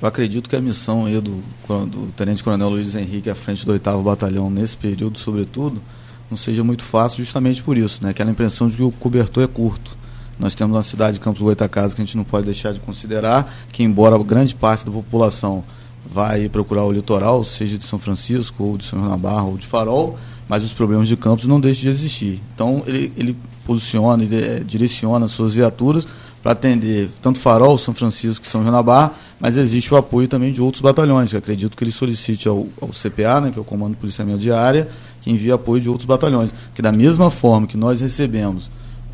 eu acredito que a missão do, do Tenente Coronel Luiz Henrique à frente do 8 Batalhão nesse período, sobretudo, não seja muito fácil justamente por isso, né? Aquela impressão de que o cobertor é curto. Nós temos uma cidade de Campos Goitacazes que a gente não pode deixar de considerar, que embora grande parte da população vai procurar o litoral, seja de São Francisco, ou de São João ou de Farol, mas os problemas de campos não deixam de existir. Então, ele, ele posiciona, ele é, direciona suas viaturas para atender tanto Farol, São Francisco que São João mas existe o apoio também de outros batalhões, que acredito que ele solicite ao, ao CPA, né, que é o Comando de Policiamento de Área, que envie apoio de outros batalhões. Que da mesma forma que nós recebemos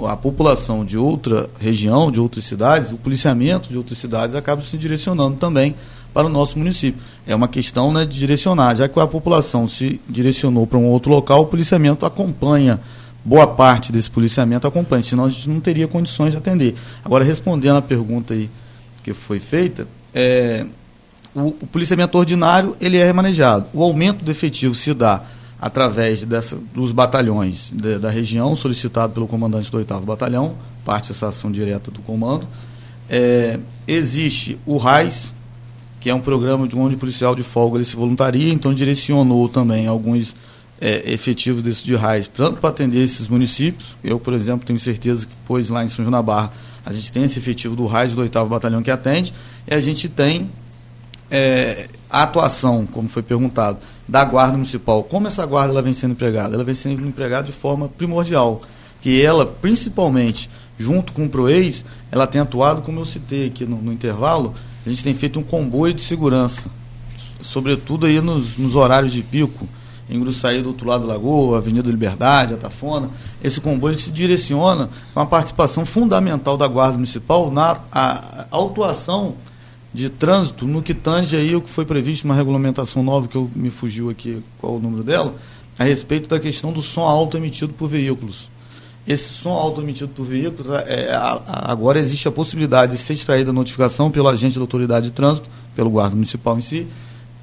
a população de outra região, de outras cidades, o policiamento de outras cidades acaba se direcionando também para o nosso município. É uma questão né, de direcionar, já que a população se direcionou para um outro local, o policiamento acompanha, boa parte desse policiamento acompanha, senão a gente não teria condições de atender. Agora, respondendo a pergunta aí que foi feita, é, o, o, policiamento ordinário ele é remanejado. O aumento do efetivo se dá através dessa, dos batalhões de, da região, solicitado pelo comandante do 8 Batalhão, parte dessa ação direta do comando. É, existe o RAIS, que é um programa de onde o policial de folga ele se voluntaria, então direcionou também alguns é, efetivos desse de RAIS, tanto para atender esses municípios. Eu, por exemplo, tenho certeza que depois lá em São João da Barra a gente tem esse efetivo do RAIS do 8 Batalhão que atende, e a gente tem é, a atuação, como foi perguntado, da Guarda Municipal. Como essa guarda ela vem sendo empregada? Ela vem sendo empregada de forma primordial, que ela, principalmente, junto com o PROEIS, ela tem atuado, como eu citei aqui no, no intervalo, a gente tem feito um comboio de segurança, sobretudo aí nos, nos horários de pico, em Gruçaí do outro lado da Lagoa, Avenida Liberdade, Atafona. Esse comboio se direciona com a participação fundamental da Guarda Municipal na a, a autuação de trânsito no que tange aí o que foi previsto uma regulamentação nova que eu me fugiu aqui qual o número dela a respeito da questão do som alto emitido por veículos esse som alto emitido por veículos, é, é agora existe a possibilidade de ser extraída a notificação pelo agente da autoridade de trânsito, pelo guarda municipal em si,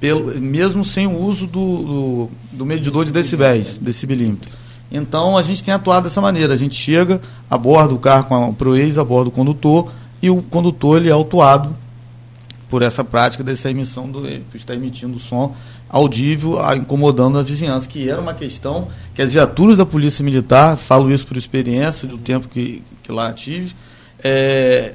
pelo, mesmo sem o uso do, do, do medidor de decibéis, decibelímetro. Então a gente tem atuado dessa maneira, a gente chega, aborda o carro com a ProEx, aborda o condutor, e o condutor ele é autuado por essa prática dessa emissão do que está emitindo o som audível, incomodando a vizinhança, que era uma questão que as viaturas da Polícia Militar, falo isso por experiência do tempo que, que lá tive, é,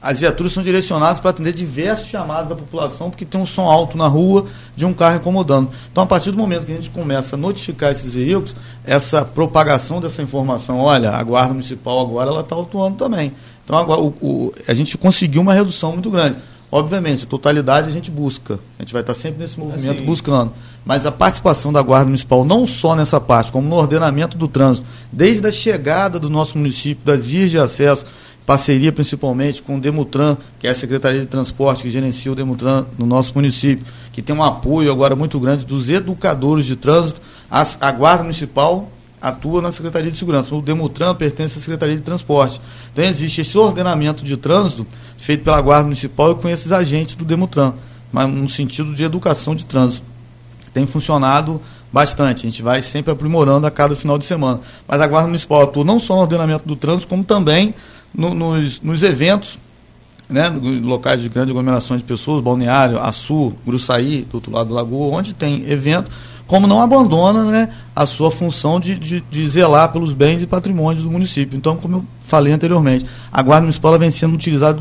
as viaturas são direcionadas para atender diversos chamados da população, porque tem um som alto na rua de um carro incomodando. Então, a partir do momento que a gente começa a notificar esses veículos, essa propagação dessa informação, olha, a Guarda Municipal agora ela está autuando também. Então, agora, o, o, a gente conseguiu uma redução muito grande. Obviamente, a totalidade a gente busca. A gente vai estar sempre nesse movimento assim. buscando. Mas a participação da Guarda Municipal, não só nessa parte, como no ordenamento do trânsito, desde a chegada do nosso município, das vias de acesso, parceria principalmente com o Demutran, que é a Secretaria de Transporte que gerencia o Demutran no nosso município, que tem um apoio agora muito grande dos educadores de trânsito, a, a Guarda Municipal atua na Secretaria de Segurança. O Demutran pertence à Secretaria de Transporte. Então existe esse ordenamento de trânsito feito pela Guarda Municipal e com esses agentes do Demutran, mas no sentido de educação de trânsito. Tem funcionado bastante, a gente vai sempre aprimorando a cada final de semana. Mas a Guarda Municipal atua não só no ordenamento do trânsito, como também no, nos, nos eventos né, locais de grande aglomeração de pessoas, Balneário, Açu, Gruçaí, do outro lado da Lagoa, onde tem evento, como não abandona né, a sua função de, de, de zelar pelos bens e patrimônios do município. Então, como eu falei anteriormente, a Guarda Municipal vem sendo utilizada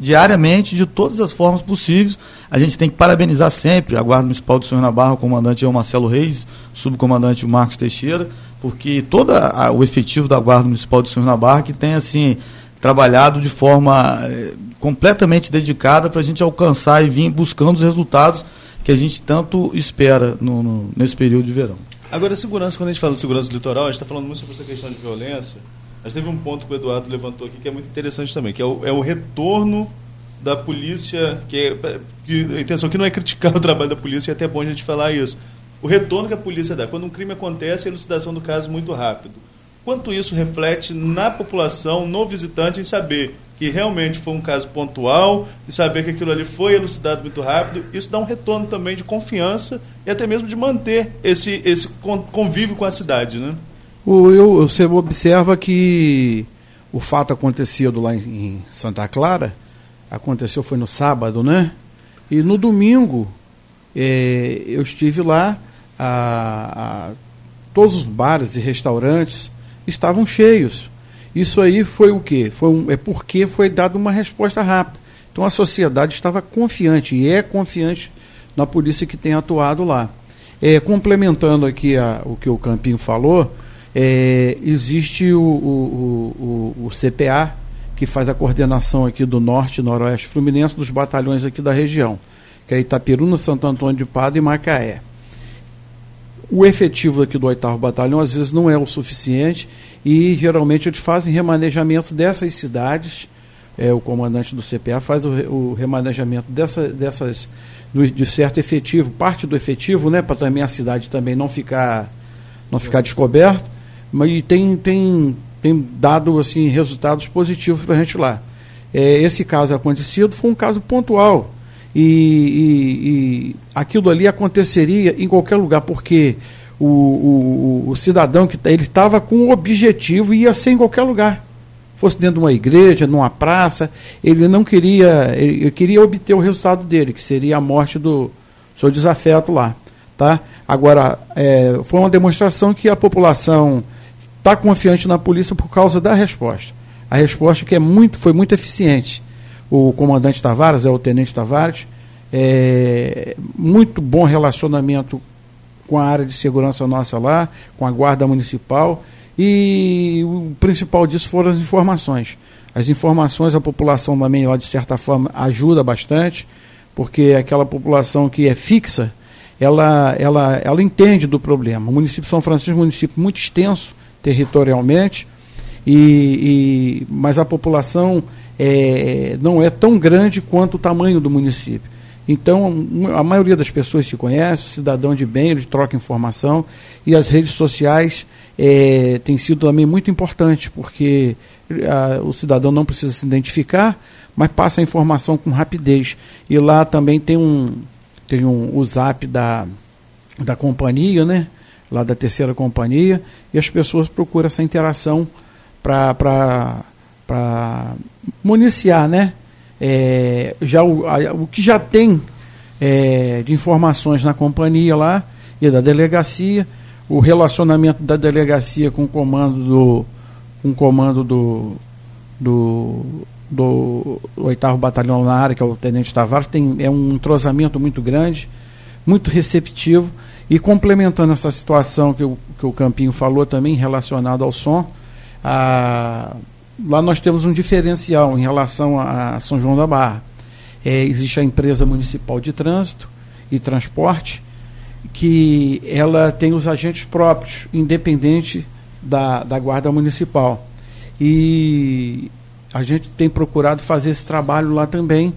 diariamente de todas as formas possíveis. A gente tem que parabenizar sempre a Guarda Municipal de Senhor na Barra, o comandante é o Marcelo Reis, subcomandante o Marcos Teixeira, porque todo o efetivo da Guarda Municipal de Senhor na Barra que tem assim trabalhado de forma eh, completamente dedicada para a gente alcançar e vir buscando os resultados que a gente tanto espera no, no, nesse período de verão. Agora, segurança, quando a gente fala de segurança do litoral, a gente está falando muito sobre essa questão de violência, mas teve um ponto que o Eduardo levantou aqui que é muito interessante também, que é o, é o retorno da polícia, que, é, que a intenção aqui não é criticar o trabalho da polícia, é até bom a gente falar isso. O retorno que a polícia dá. Quando um crime acontece, a elucidação do caso muito rápido. Quanto isso reflete na população, no visitante, em saber que realmente foi um caso pontual e saber que aquilo ali foi elucidado muito rápido, isso dá um retorno também de confiança e até mesmo de manter esse, esse convívio com a cidade, né? O, eu, você observa que o fato acontecido lá em, Santa Clara, aconteceu foi no sábado, né? E no domingo é, eu estive lá, a, a, todos os bares e restaurantes estavam cheios. Isso aí foi o quê? Foi um, é porque foi dada uma resposta rápida. Então a sociedade estava confiante e é confiante na polícia que tem atuado lá. É, complementando aqui a, o que o Campinho falou, é, existe o, o, o, o, CPA, que faz a coordenação aqui do Norte e Noroeste Fluminense dos batalhões aqui da região, que é Itapiruna, Santo Antônio de Pado e Macaé. O efetivo aqui do 8 Batalhão às vezes não é o suficiente e geralmente eles fazem remanejamento dessas cidades. É, o comandante do CPA faz o, o remanejamento dessa, dessas do, de certo efetivo, parte do efetivo, né, para também a cidade também não ficar não ficar descoberto, mas tem, tem, tem dado assim resultados positivos para a gente lá. É, esse caso acontecido foi um caso pontual e, e, e aquilo ali aconteceria em qualquer lugar, porque o, o, o cidadão que tá, ele estava com um objetivo e ia ser em qualquer lugar. Fosse dentro de uma igreja, numa praça, ele não queria, ele, queria obter o resultado dele, que seria a morte do seu desafeto lá. Tá? Agora, é, foi uma demonstração que a população está confiante na polícia por causa da resposta. A resposta que é muito, foi muito eficiente o comandante Tavares, é o tenente Tavares, é, muito bom relacionamento com a área de segurança nossa lá, com a guarda municipal, e o principal disso foram as informações. As informações a população também lá de certa forma ajuda bastante, porque aquela população que é fixa, ela, ela, ela entende do problema. O município de São Francisco é um município muito extenso territorialmente, e, e mas a população é, não é tão grande quanto o tamanho do município. Então, a maioria das pessoas se conhece, cidadão de bem, ele troca informação, e as redes sociais é, têm sido também muito importante, porque a, o cidadão não precisa se identificar, mas passa a informação com rapidez. E lá também tem um, tem um, o zap da, da companhia, né? lá da terceira companhia, e as pessoas procuram essa interação para municiar, né? É, já o, a, o que já tem é, de informações na companhia lá e da delegacia, o relacionamento da delegacia com o comando do, com o comando do, do, do, 8 Batalhão na área, que é o Tenente Tavares, tem, é um entrosamento muito grande, muito receptivo, e complementando essa situação que o, que o Campinho falou também relacionado ao som, a, lá nós temos um diferencial em relação a São João da Barra. É, existe a empresa municipal de trânsito e transporte, que ela tem os agentes próprios, independente da, da guarda municipal. E a gente tem procurado fazer esse trabalho lá também.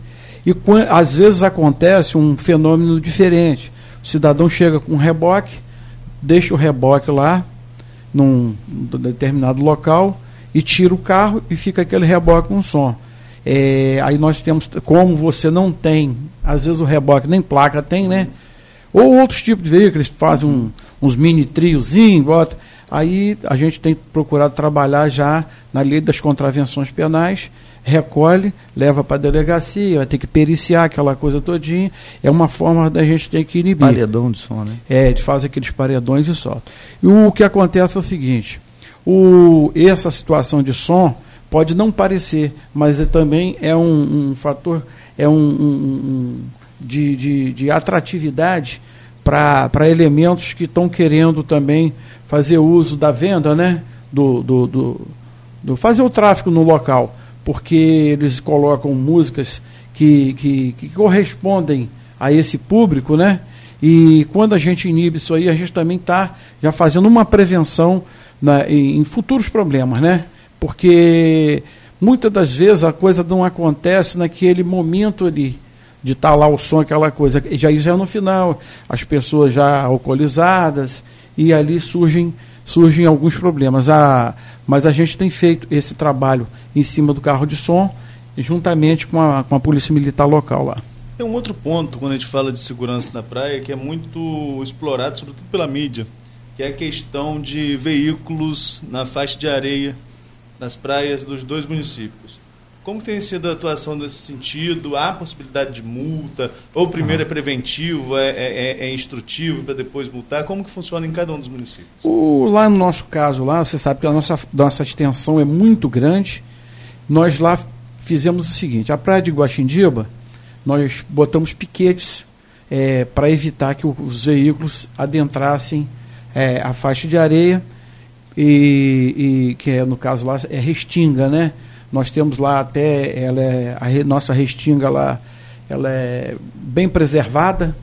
E às vezes acontece um fenômeno diferente. O cidadão chega com um reboque, deixa o reboque lá, num determinado local, e tira o carro e fica aquele reboque com som. É, aí nós temos, como você não tem, às vezes o reboque nem placa tem, né? Ou outros tipos de veículos, fazem um, uns mini triozinhos, bota. Aí a gente tem procurado trabalhar já na lei das contravenções penais, recolhe, leva para a delegacia, vai ter que periciar aquela coisa todinha. É uma forma da gente ter que inibir. Paredão de som, né? É, de fazer aqueles paredões e solta. E o que acontece é o seguinte: o, essa situação de som pode não parecer, mas é, também é um, um fator, é um, um de, de, de atratividade para elementos que estão querendo também fazer uso da venda, né? Do, do, do, do, fazer o tráfico no local, porque eles colocam músicas que, que, que correspondem a esse público, né? E quando a gente inibe isso aí, a gente também está já fazendo uma prevenção na, em, em, futuros problemas, né? Porque muitas das vezes a coisa não acontece naquele momento ali de estar tá lá o som, aquela coisa. Já isso é no final, as pessoas já alcoolizadas, e ali surgem, surgem alguns problemas. A, mas a gente tem feito esse trabalho em cima do carro de som, juntamente com a, com a Polícia Militar local lá. Tem um outro ponto, quando a gente fala de segurança na praia, que é muito explorado, sobretudo pela mídia, que é a questão de veículos na faixa de areia nas praias dos dois municípios. Como tem sido a atuação nesse sentido? Há possibilidade de multa? Ou primeiro é preventivo, é, é, é instrutivo para depois multar? Como que funciona em cada um dos municípios? O, lá no nosso caso, lá, você sabe que a nossa, nossa extensão é muito grande. Nós lá fizemos o seguinte, a praia de Guaxindiba, nós botamos piquetes é, para evitar que os veículos adentrassem é, a faixa de areia e, e que é, no caso lá é restinga, né? Nós temos lá até, ela é, a nossa restinga lá, ela é bem preservada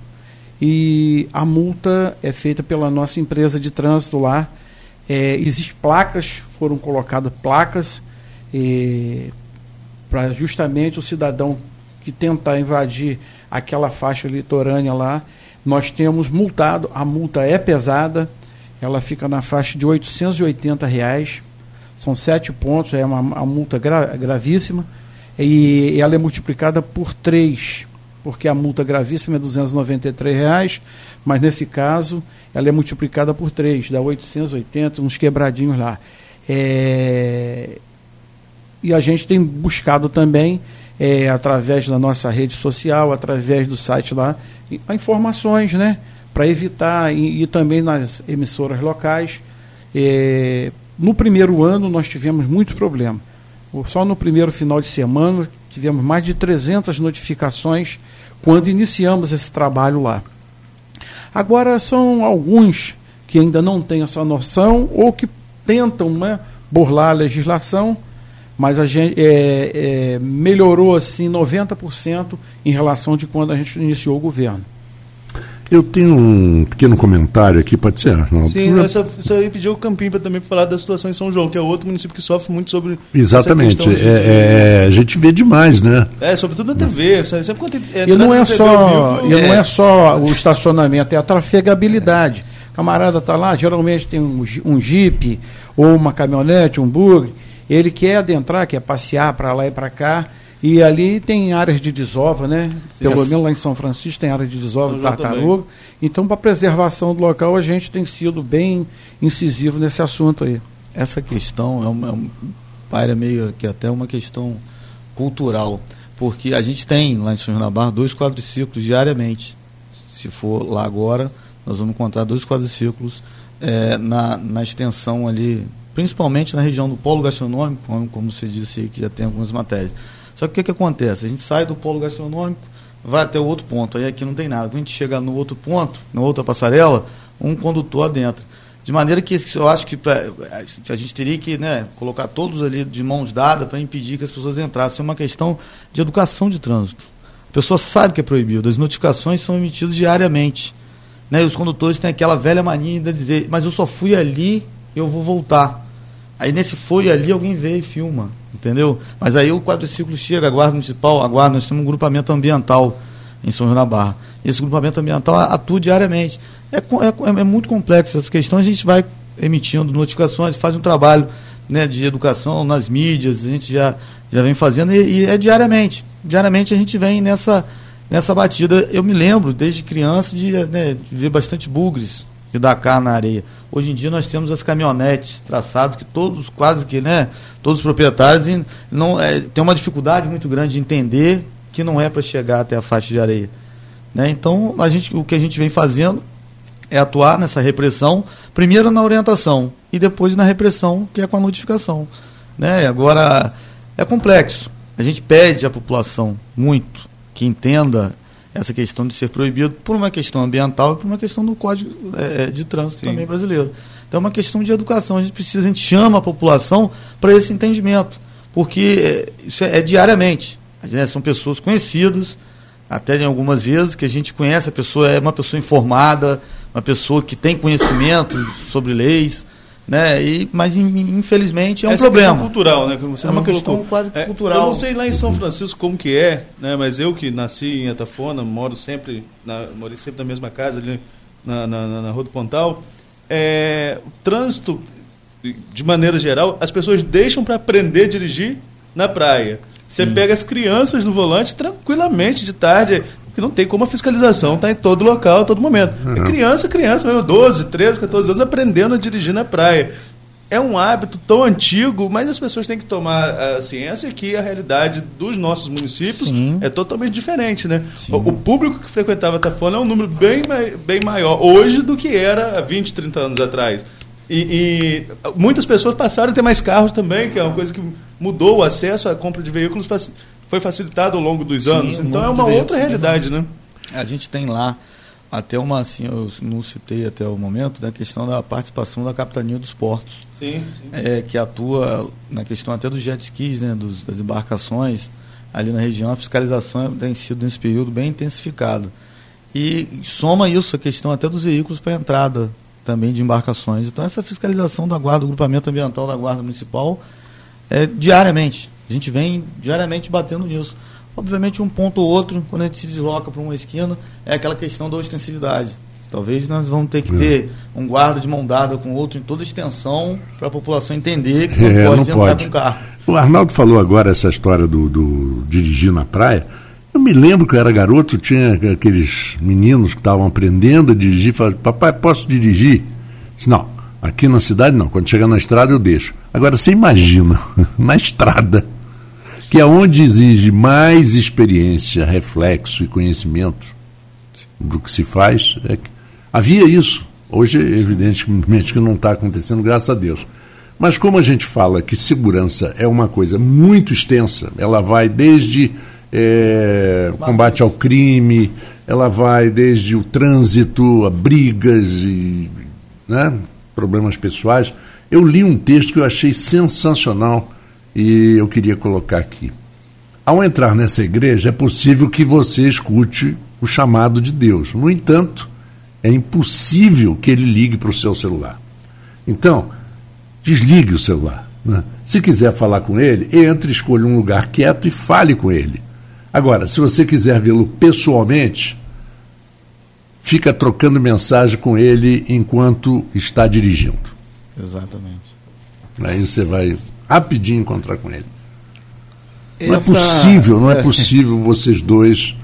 e a multa é feita pela nossa empresa de trânsito lá. É, Existem placas, foram colocadas placas para justamente o cidadão que tentar invadir aquela faixa litorânea lá, nós temos multado, a multa é pesada, ela fica na faixa de 880 reais são sete pontos, é uma, uma multa gra, gravíssima, e, e, ela é multiplicada por três, porque a multa gravíssima é 293 reais, mas nesse caso ela é multiplicada por três, dá 880, uns quebradinhos lá. É, e a gente tem buscado também, é, através da nossa rede social, através do site lá, informações, né? Para evitar, e, e, também nas emissoras locais, é, no primeiro ano nós tivemos muito problema. Só no primeiro final de semana tivemos mais de 300 notificações quando iniciamos esse trabalho lá. Agora são alguns que ainda não têm essa noção ou que tentam né, burlar a legislação, mas a gente é, é, melhorou assim 90% em relação de quando a gente iniciou o governo. Eu tenho um pequeno comentário aqui, pode ser, Arnaldo? Sim, eu só, só ia pedir o Campinho para também falar da situação em São João, que é outro município que sofre muito sobre Exatamente, de, é, é, a gente vê demais, né? É, sobretudo na TV, sempre quando é, E não é, só, vivo, e não é. é só o estacionamento, é a trafegabilidade. Camarada está lá, geralmente tem um, um jipe, ou uma caminhonete, um bug, ele quer adentrar, quer passear para lá e para cá, e ali tem áreas de desova, né? Sim, Pelo menos lá em São Francisco tem área de desova, tartaruga. Então, para a preservação do local, a gente tem sido bem incisivo nesse assunto aí. Essa questão é uma, é uma meio que até uma questão cultural, porque a gente tem lá em São João da Barra dois quadriciclos diariamente. Se for lá agora, nós vamos encontrar dois quadriciclos é, na, na extensão ali, principalmente na região do polo gastronômico, como, como você disse que já tem algumas matérias. Só que o que, que acontece? A gente sai do polo gastronômico, vai até o outro ponto, aí aqui não tem nada. Quando a gente chega no outro ponto, na outra passarela, um condutor adentro. De maneira que eu acho que pra, a gente teria que né, colocar todos ali de mãos dadas para impedir que as pessoas entrassem. É uma questão de educação de trânsito. A pessoa sabe que é proibido, as notificações são emitidas diariamente. Né, e os condutores têm aquela velha mania de dizer, mas eu só fui ali, eu vou voltar. Aí nesse foi ali alguém vê e filma entendeu? Mas aí o quadriciclo chega, a Guarda Municipal, a Guarda, nós temos um grupamento ambiental em São João da Barra. Esse grupamento ambiental atua diariamente. É, é, é muito complexo essa questão, a gente vai emitindo notificações, faz um trabalho né, de educação nas mídias, a gente já, já vem fazendo e, e é diariamente. Diariamente a gente vem nessa, nessa batida. Eu me lembro, desde criança, de, né, de ver bastante bugres e da carne na areia. Hoje em dia nós temos as caminhonetes traçadas que todos, quase que, né, todos os proprietários não é, uma dificuldade muito grande de entender que não é para chegar até a faixa de areia. Né? Então, a gente, o que a gente vem fazendo é atuar nessa repressão, primeiro na orientação e depois na repressão, que é com a notificação. Né? Agora, é complexo. A gente pede à população muito que entenda essa questão de ser proibido por uma questão ambiental e por uma questão do Código é, de Trânsito Sim. também brasileiro. Então é uma questão de educação. A gente precisa, a gente chama a população para esse entendimento, porque é, isso é, é diariamente. Né, são pessoas conhecidas, até em algumas vezes que a gente conhece, a pessoa é uma pessoa informada, uma pessoa que tem conhecimento sobre leis, né? E, mas infelizmente é um Essa problema. Cultural, né? é uma questão colocou. quase é, cultural. Eu não sei lá em São Francisco como que é, né? Mas eu que nasci em Atafona, moro sempre, na, morei sempre na mesma casa ali na, na, na Rua do Pontal. É, o trânsito, de maneira geral, as pessoas deixam para aprender a dirigir na praia. Você pega as crianças no volante tranquilamente de tarde, porque não tem como a fiscalização estar tá em todo local, a todo momento. Uhum. É criança, criança, mesmo, 12, 13, 14 anos, aprendendo a dirigir na praia. É um hábito tão antigo, mas as pessoas têm que tomar a ciência que a realidade dos nossos municípios Sim. é totalmente diferente, né? O, o, público que frequentava a Tafona é um número bem, bem maior hoje do que era há 20, 30 anos atrás. E, e, muitas pessoas passaram a ter mais carros também, que é uma coisa que mudou o acesso à compra de veículos, foi facilitado ao longo dos anos. Sim, então é uma outra realidade, né? A gente tem lá até uma, assim, eu não citei até o momento, da questão da participação da Capitania dos Portos. Sim, sim. É, que atua na questão até dos jet skis, né, dos, das embarcações ali na região. A fiscalização tem sido nesse período bem intensificada. E soma isso a questão até dos veículos para entrada também de embarcações. Então, essa fiscalização da Guarda, do Grupamento Ambiental da Guarda Municipal, é diariamente. A gente vem diariamente batendo nisso. Obviamente, um ponto ou outro, quando a gente se desloca para uma esquina, é aquela questão da ostensividade. Talvez nós vamos ter que é. ter um guarda de mão dada com outro em toda extensão para a população entender que não é, pode não entrar pode. com o carro. O Arnaldo falou agora essa história do, do dirigir na praia. Eu me lembro que eu era garoto, tinha aqueles meninos que estavam aprendendo a dirigir, falavam, papai, posso dirigir? Disse, não, aqui na cidade não, quando chegar na estrada eu deixo. Agora você imagina, na estrada, que é onde exige mais experiência, reflexo e conhecimento do que se faz, é que havia isso. Hoje, evidentemente, que não está acontecendo, graças a Deus. Mas como a gente fala que segurança é uma coisa muito extensa, ela vai desde é, combate ao crime, ela vai desde o trânsito, a brigas e né, problemas pessoais. Eu li um texto que eu achei sensacional e eu queria colocar aqui. Ao entrar nessa igreja, é possível que você escute o chamado de Deus. No entanto, é impossível que ele ligue para o seu celular. Então, desligue o celular. Né? Se quiser falar com ele, entre, escolha um lugar quieto e fale com ele. Agora, se você quiser vê-lo pessoalmente, fica trocando mensagem com ele enquanto está dirigindo. Exatamente. Aí você vai rapidinho encontrar com ele. Essa... Não é possível, não é, possível vocês dois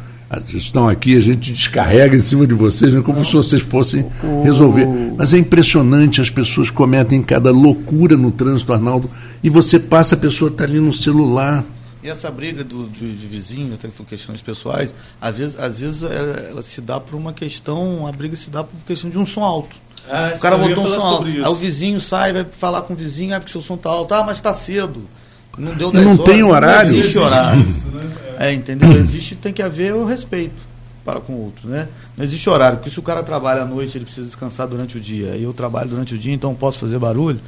estão aqui, a gente descarrega em cima de vocês, né, como se vocês fossem resolver. Mas é impressionante, as pessoas cometem cada loucura no trânsito, Arnaldo, e você passa, a pessoa está ali no celular. E essa briga do, de, de vizinhos, até por questões pessoais, às vezes, às vezes ela, ela, se dá por uma questão, a briga se dá por questão de um som alto. Ah, o cara botou um som alto. Aí o vizinho sai, vai falar com o vizinho, ah, porque seu som está alto, ah, mas está cedo. Não deu 10 Não horas, tem horário. Não existe horário. é, entendeu? Existe, tem que haver o respeito para com o outro, né? Não existe horário, porque se o cara trabalha à noite, ele precisa descansar durante o dia, e eu trabalho durante o dia, então posso fazer barulho.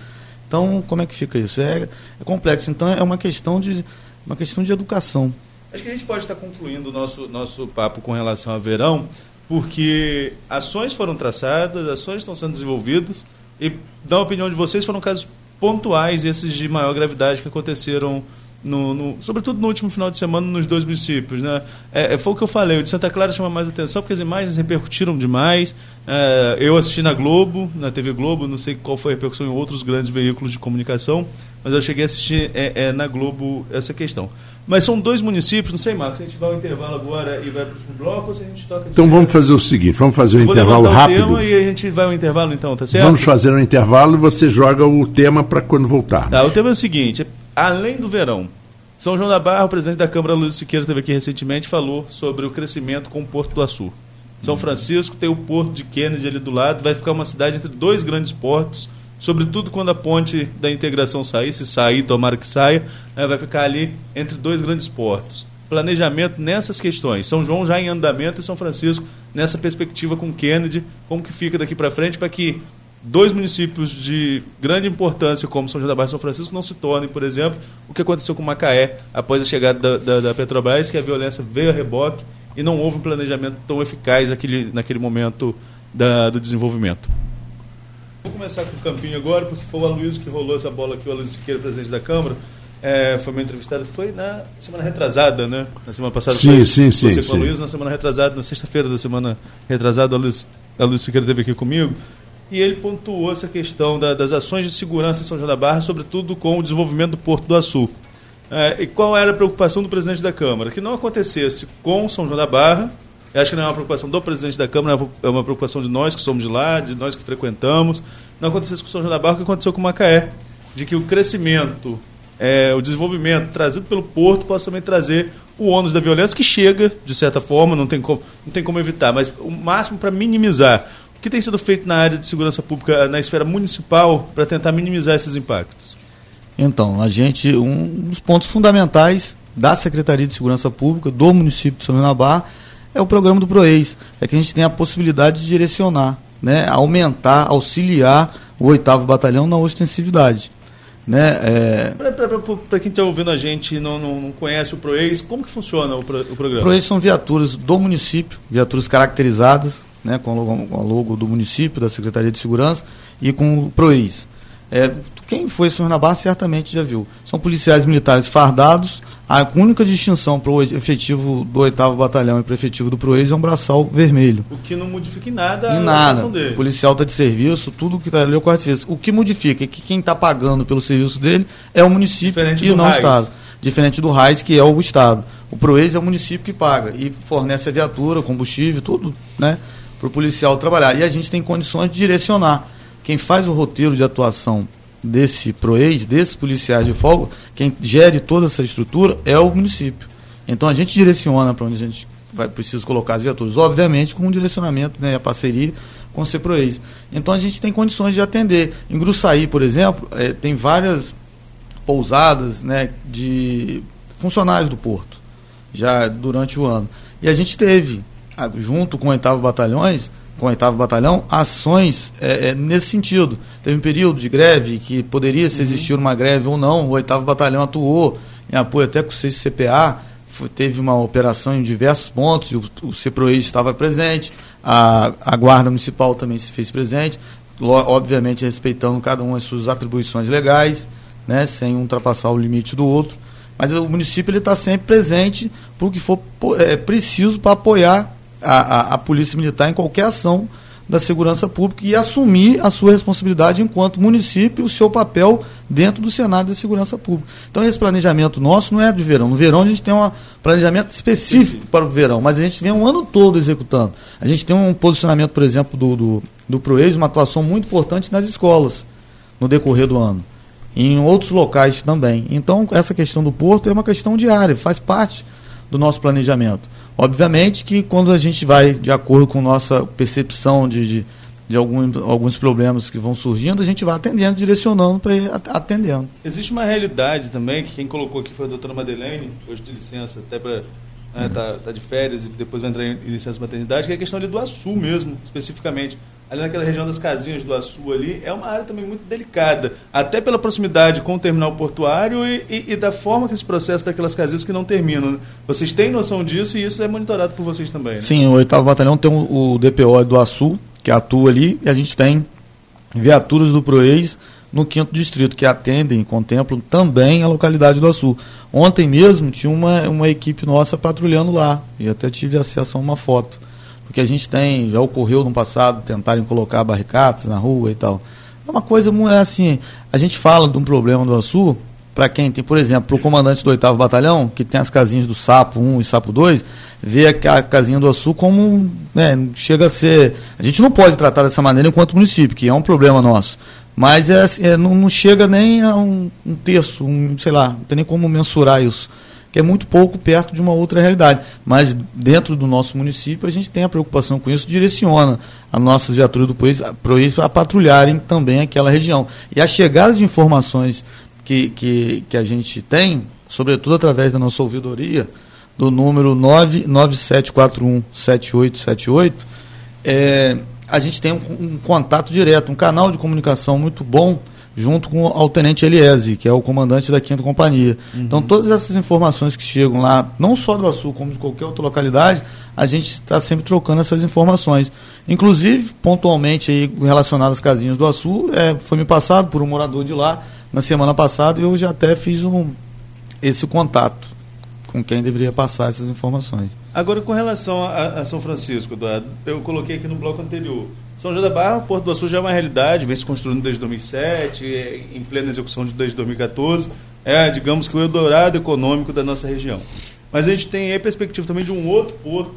Então, como é que fica isso? É, é complexo. Então, é uma questão de uma questão de educação. Acho que a gente pode estar concluindo o nosso, nosso papo com relação a verão, porque ações foram traçadas, ações estão sendo desenvolvidas, e, na opinião de vocês, foram casos pontuais, esses de maior gravidade que aconteceram no, no, sobretudo no último final de semana nos dois municípios. Né? É, é, foi o que eu falei, o de Santa Clara chama mais atenção porque as imagens repercutiram demais. É, eu assisti na Globo, na TV Globo, não sei qual foi a repercussão em outros grandes veículos de comunicação, mas eu cheguei a assistir é, é na Globo essa questão. Mas são dois municípios, não sei, Marcos, se a gente vai ao intervalo agora e vai para o último bloco ou se a gente toca. Então vamos fazer o seguinte: vamos fazer um intervalo rápido. tema e a gente vai ao intervalo então, tá certo? Vamos fazer um intervalo e você joga o tema para quando voltar. Tá, o tema é o seguinte: além do verão, São João da Barra, o presidente da Câmara, Luiz Siqueira, esteve aqui recentemente falou sobre o crescimento com o Porto do Açu. São Francisco tem o Porto de Kennedy ali do lado, vai ficar uma cidade entre dois grandes portos, sobretudo quando a ponte da integração sair, se sair, tomara que saia, né, vai ficar ali entre dois grandes portos. Planejamento nessas questões. São João já em andamento e São Francisco nessa perspectiva com Kennedy, como que fica daqui para frente para que dois municípios de grande importância, como São João da Barra e São Francisco, não se tornem, por exemplo, o que aconteceu com Macaé após a chegada da, da, da Petrobras, que a violência veio a reboque e não houve um planejamento tão eficaz naquele, naquele momento da, do desenvolvimento. Vou começar com o Campinho agora, porque foi o Aloysio que rolou essa bola aqui, o Aloysio Siqueira, presidente da Câmara. É, foi meu entrevistado, foi na semana retrasada, né? Na semana passada Sim, foi sim, sim, você sim. Aloysio, na semana retrasada, na sexta-feira da semana retrasada, o Aloysio, o Aloysio Siqueira esteve aqui comigo. E ele pontuou essa questão da- das ações de segurança em São João da Barra, sobretudo com o desenvolvimento do Porto do Açu. É, e qual era a preocupação do presidente da Câmara? Que não acontecesse com São João da Barra. Eu acho que não é uma preocupação do presidente da Câmara, é uma preocupação de nós que somos de lá, de nós que frequentamos. Não acontecesse com São João da Barra o que aconteceu com Macaé. De que o crescimento, é, o desenvolvimento trazido pelo Porto possa também trazer o ônus da violência, que chega, de certa forma, não tem como, não tem como evitar, mas o máximo para minimizar. O que tem sido feito na área de segurança pública, na esfera municipal, para tentar minimizar esses impactos? Então, a gente, um dos pontos fundamentais da Secretaria de Segurança Pública do município de São Barra é o programa do PROEIS. É que a gente tem a possibilidade de direcionar, né, aumentar, auxiliar o oitavo batalhão na ostensividade. Né, é, Para quem está ouvindo a gente e não, não, não conhece o ProEx, como que funciona o, pro, o programa? PROEIS são viaturas do município, viaturas caracterizadas, né, com, o logo, com a logo do município, da Secretaria de Segurança e com o PROEIS. É, quem foi Barra certamente já viu. São policiais militares fardados. A única distinção para o efetivo do 8 Batalhão e para o efetivo do PROEIS é um braçal vermelho. O que não modifica em nada Em a nada. dele. O policial está de serviço, tudo que está ali é o quarto de serviço. O que modifica é que quem está pagando pelo serviço dele é o município Diferente e não o. Estado. Diferente do RAIS, que é o Estado. O PROEIS é o município que paga e fornece a viatura, combustível, tudo, né? Para o policial trabalhar. E a gente tem condições de direcionar. Quem faz o roteiro de atuação desse PROEIS, desses policiais de folga, quem gere toda essa estrutura é o município. Então a gente direciona para onde a gente vai precisa colocar as viaturas, obviamente com um direcionamento, né, a parceria com o CEPROEIS. Então a gente tem condições de atender. Em Gruçaí, por exemplo, eh, tem várias pousadas né, de funcionários do porto, já durante o ano. E a gente teve, junto com o 8 Batalhões, com o 8 Batalhão, ações eh, eh, nesse sentido. Teve um período de greve que poderia se existir uma greve ou não, o 8 Batalhão atuou em apoio até com o CPA, foi- teve uma operação em diversos pontos, e o, o estava presente, a, a Guarda Municipal também se fez presente, obviamente respeitando cada uma as suas atribuições legais, né, sem ultrapassar o limite do outro. Mas o município está sempre presente para o que for é, preciso para apoiar a, a, a Polícia Militar em qualquer ação da segurança pública e assumir a sua responsabilidade enquanto município o seu papel dentro do cenário da segurança pública. Então esse planejamento nosso não é de verão. No verão a gente tem um planejamento específico para o verão, mas a gente vem um ano todo executando. A gente tem um posicionamento, por exemplo, do, do, do ProEx, uma atuação muito importante nas escolas no decorrer do ano. Em outros locais também. Então, essa questão do porto é uma questão diária, faz parte do nosso planejamento. Obviamente que quando a gente vai de acordo com nossa percepção de, de, de algum, alguns problemas que vão surgindo, a gente vai atendendo, direcionando para atendendo. Existe uma realidade também, que quem colocou aqui foi a doutora Madeleine, hoje de licença, até para. Né, tá, tá de férias e depois vai entrar em licença maternidade, que é a questão ali do Açu mesmo, especificamente. Ali naquela região das casinhas do Açu ali, é uma área também muito delicada, até pela proximidade com o terminal portuário e, e- e da forma que esse processo daquelas casinhas que não terminam. né? Vocês têm noção disso e isso é monitorado por vocês também, né? Sim, o 8 Batalhão tem o, DPO do Açu, que atua ali, e a gente tem viaturas do PROEIS no quinto distrito, que atendem e contemplam também a localidade do Açu. Ontem mesmo tinha uma, uma equipe nossa patrulhando lá, e até tive acesso a uma foto. Porque a gente tem, já ocorreu no passado, tentarem colocar barricadas na rua e tal. É uma coisa é assim, a gente fala de um problema do Açu, para quem tem, por exemplo, o comandante do 8 Batalhão, que tem as casinhas do Sapo 1 e Sapo 2, vê a casinha do Açu como. Né, chega a ser. A gente não pode tratar dessa maneira enquanto município, que é um problema nosso. Mas é, é não, não, chega nem a um, um terço, um, sei lá, não tem nem como mensurar isso que é muito pouco perto de uma outra realidade. Mas dentro do nosso município a gente tem a preocupação com isso, direciona as nossas viaturas do PROIS a patrulharem também aquela região. E a chegada de informações que, que, que a gente tem, sobretudo através da nossa ouvidoria, do número 997417878, é, a gente tem um, um contato direto, um canal de comunicação muito bom junto com o tenente Eliese, que é o comandante da quinta companhia. Uhum. Então, todas essas informações que chegam lá, não só do Açu, como de qualquer outra localidade, a gente está sempre trocando essas informações. Inclusive, pontualmente aí, relacionado às casinhas do Açu, é, foi me passado por um morador de lá na semana passada e eu já até fiz um, esse contato com quem deveria passar essas informações. Agora, com relação a, a São Francisco, Eduardo, eu coloquei aqui no bloco anterior. São João da Barra, Porto do Açu já é uma realidade, vem se construindo desde 2007, é, em plena execução desde 2014. É, digamos que o Eldorado econômico da nossa região. Mas a gente tem a perspectiva também de um outro porto,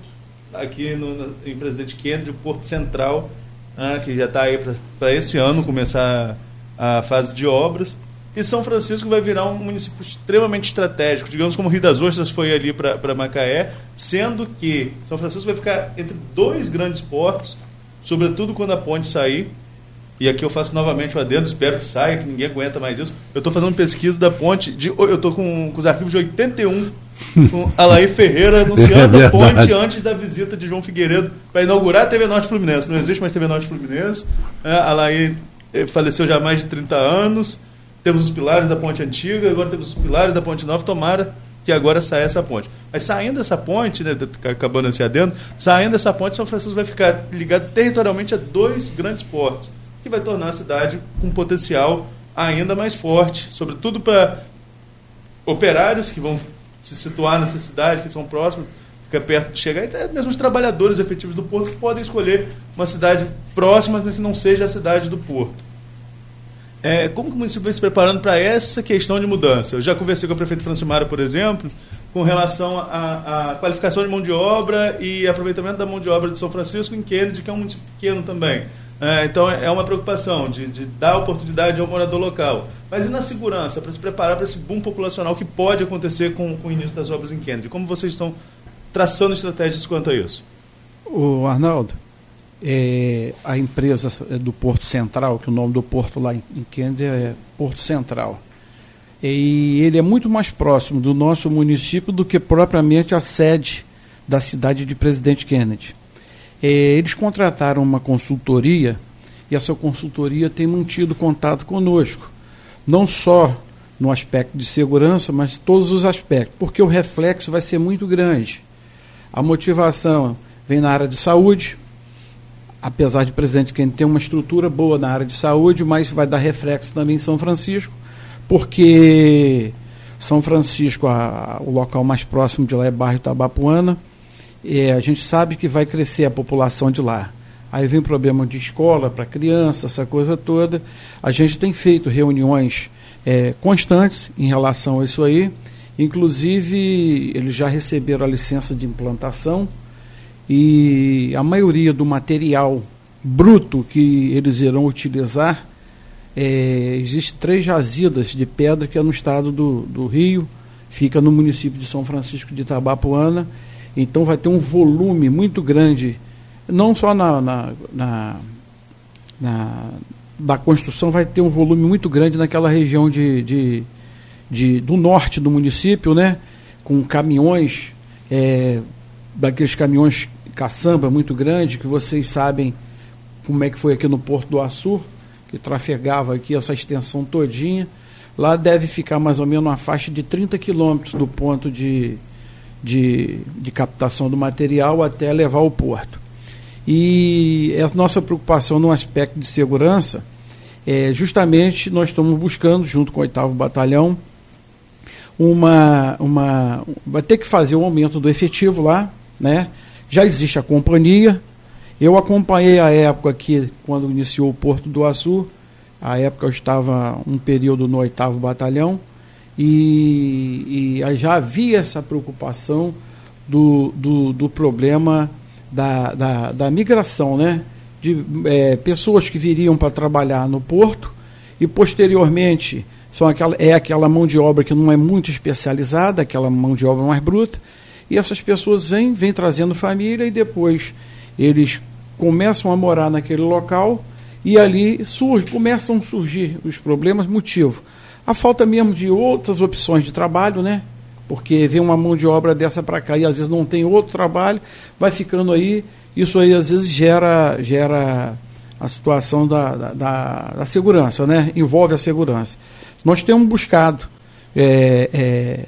aqui no, em Presidente Kennedy, o Porto Central, né, que já está aí para esse ano começar a fase de obras. E São Francisco vai virar um município extremamente estratégico, digamos como Rio das Ostras foi ali para Macaé, sendo que São Francisco vai ficar entre dois grandes portos, sobretudo quando a ponte sair. E aqui eu faço novamente o adendo, espero que saia, que ninguém aguenta mais isso. Eu estou fazendo pesquisa da ponte, de, eu estou com, com, os arquivos de 81, com Alaí Ferreira anunciando é a ponte antes da visita de João Figueiredo para inaugurar a TV Norte Fluminense. Não existe mais TV Norte Fluminense. É, Alaí eh, faleceu já há mais de 30 anos. Temos os pilares da ponte antiga, agora temos os pilares da ponte nova. Tomara que agora saia essa ponte. Mas saindo dessa ponte, né, acabando esse adendo, saindo dessa ponte, São Francisco vai ficar ligado territorialmente a dois grandes portos, que vai tornar a cidade com um potencial ainda mais forte, sobretudo para operários que vão se situar nessa cidade, que são próximos, fica perto de chegar, e até mesmo os trabalhadores efetivos do porto podem escolher uma cidade próxima, mas que não seja a cidade do porto. É, como que o município vem se preparando para essa questão de mudança? Eu já conversei com a prefeita Francimara, por exemplo, com relação à qualificação de mão de obra e aproveitamento da mão de obra de São Francisco em Kennedy, que é um município pequeno também. É, então é uma preocupação de, de, dar oportunidade ao morador local. Mas e na segurança, para se preparar para esse boom populacional que pode acontecer com, com o início das obras em Kennedy? Como vocês estão traçando estratégias quanto a isso? O Arnaldo, é, a empresa do Porto Central, que o nome do porto lá em, Kennedy é Porto Central. E ele é muito mais próximo do nosso município do que propriamente a sede da cidade de Presidente Kennedy. É, eles contrataram uma consultoria e essa consultoria tem mantido contato conosco, não só no aspecto de segurança, mas todos os aspectos, porque o reflexo vai ser muito grande. A motivação vem na área de saúde, apesar de Presidente Kennedy ter uma estrutura boa na área de saúde, mas vai dar reflexo também em São Francisco, porque São Francisco, a, o local mais próximo de lá é bairro Tabapuana, e a gente sabe que vai crescer a população de lá. Aí vem problema de escola para criança, essa coisa toda. A gente tem feito reuniões é, constantes em relação a isso aí. Inclusive, eles já receberam a licença de implantação e a maioria do material bruto que eles irão utilizar, é, existe três jazidas de pedra que é no estado do, do Rio, fica no município de São Francisco de Itabapuana, então vai ter um volume muito grande, não só na, na, na, na da construção, vai ter um volume muito grande naquela região de, de, de do norte do município, né? com caminhões, é, daqueles caminhões caçamba muito grande, que vocês sabem como é que foi aqui no Porto do Açur, que trafegava aqui essa extensão todinha. Lá deve ficar mais ou menos uma faixa de 30 quilômetros do ponto de, de, de captação do material até levar ao porto. E a nossa preocupação no aspecto de segurança é justamente nós estamos buscando, junto com o 8 Batalhão, uma, uma. Vai ter que fazer um aumento do efetivo lá, né? Já existe a companhia. Eu acompanhei a época aqui, quando iniciou o Porto do Açu. A época eu estava um período no oitavo batalhão. e, e já havia essa preocupação do, do, do problema da, da, da, migração, né? De é, pessoas que viriam para trabalhar no porto e posteriormente são aquela, é aquela mão de obra que não é muito especializada, aquela mão de obra mais bruta, e essas pessoas vêm, vêm trazendo família e depois eles começam a morar naquele local e ali surge, começam a surgir os problemas, motivo. A falta mesmo de outras opções de trabalho, né? Porque vem uma mão de obra dessa para cá e às vezes não tem outro trabalho, vai ficando aí, isso aí às vezes gera, gera a situação da, da, da segurança, né? Envolve a segurança. Nós temos buscado é, é,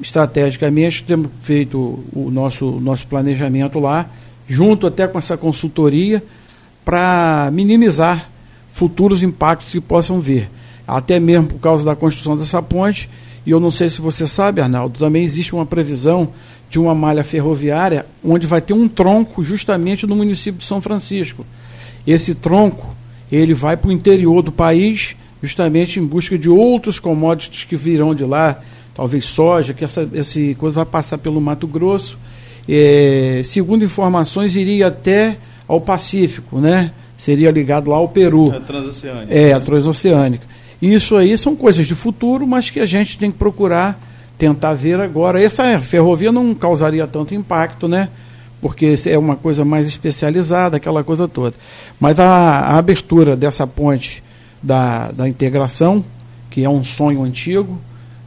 estrategicamente, temos feito o nosso, nosso planejamento lá, junto até com essa consultoria, para minimizar futuros impactos que possam vir. Até mesmo por causa da construção dessa ponte, e eu não sei se você sabe, Arnaldo, também existe uma previsão de uma malha ferroviária onde vai ter um tronco justamente no município de São Francisco. Esse tronco, ele vai para o interior do país, justamente em busca de outros commodities que virão de lá, talvez soja, que essa, essa coisa vai passar pelo Mato Grosso. É, segundo informações, iria até ao Pacífico, né? Seria ligado lá ao Peru. A transoceânica. É, a transoceânica. Isso aí são coisas de futuro, mas que a gente tem que procurar tentar ver agora. Essa ferrovia não causaria tanto impacto, né? Porque é uma coisa mais especializada, aquela coisa toda. Mas a, a abertura dessa ponte da, da integração, que é um sonho antigo,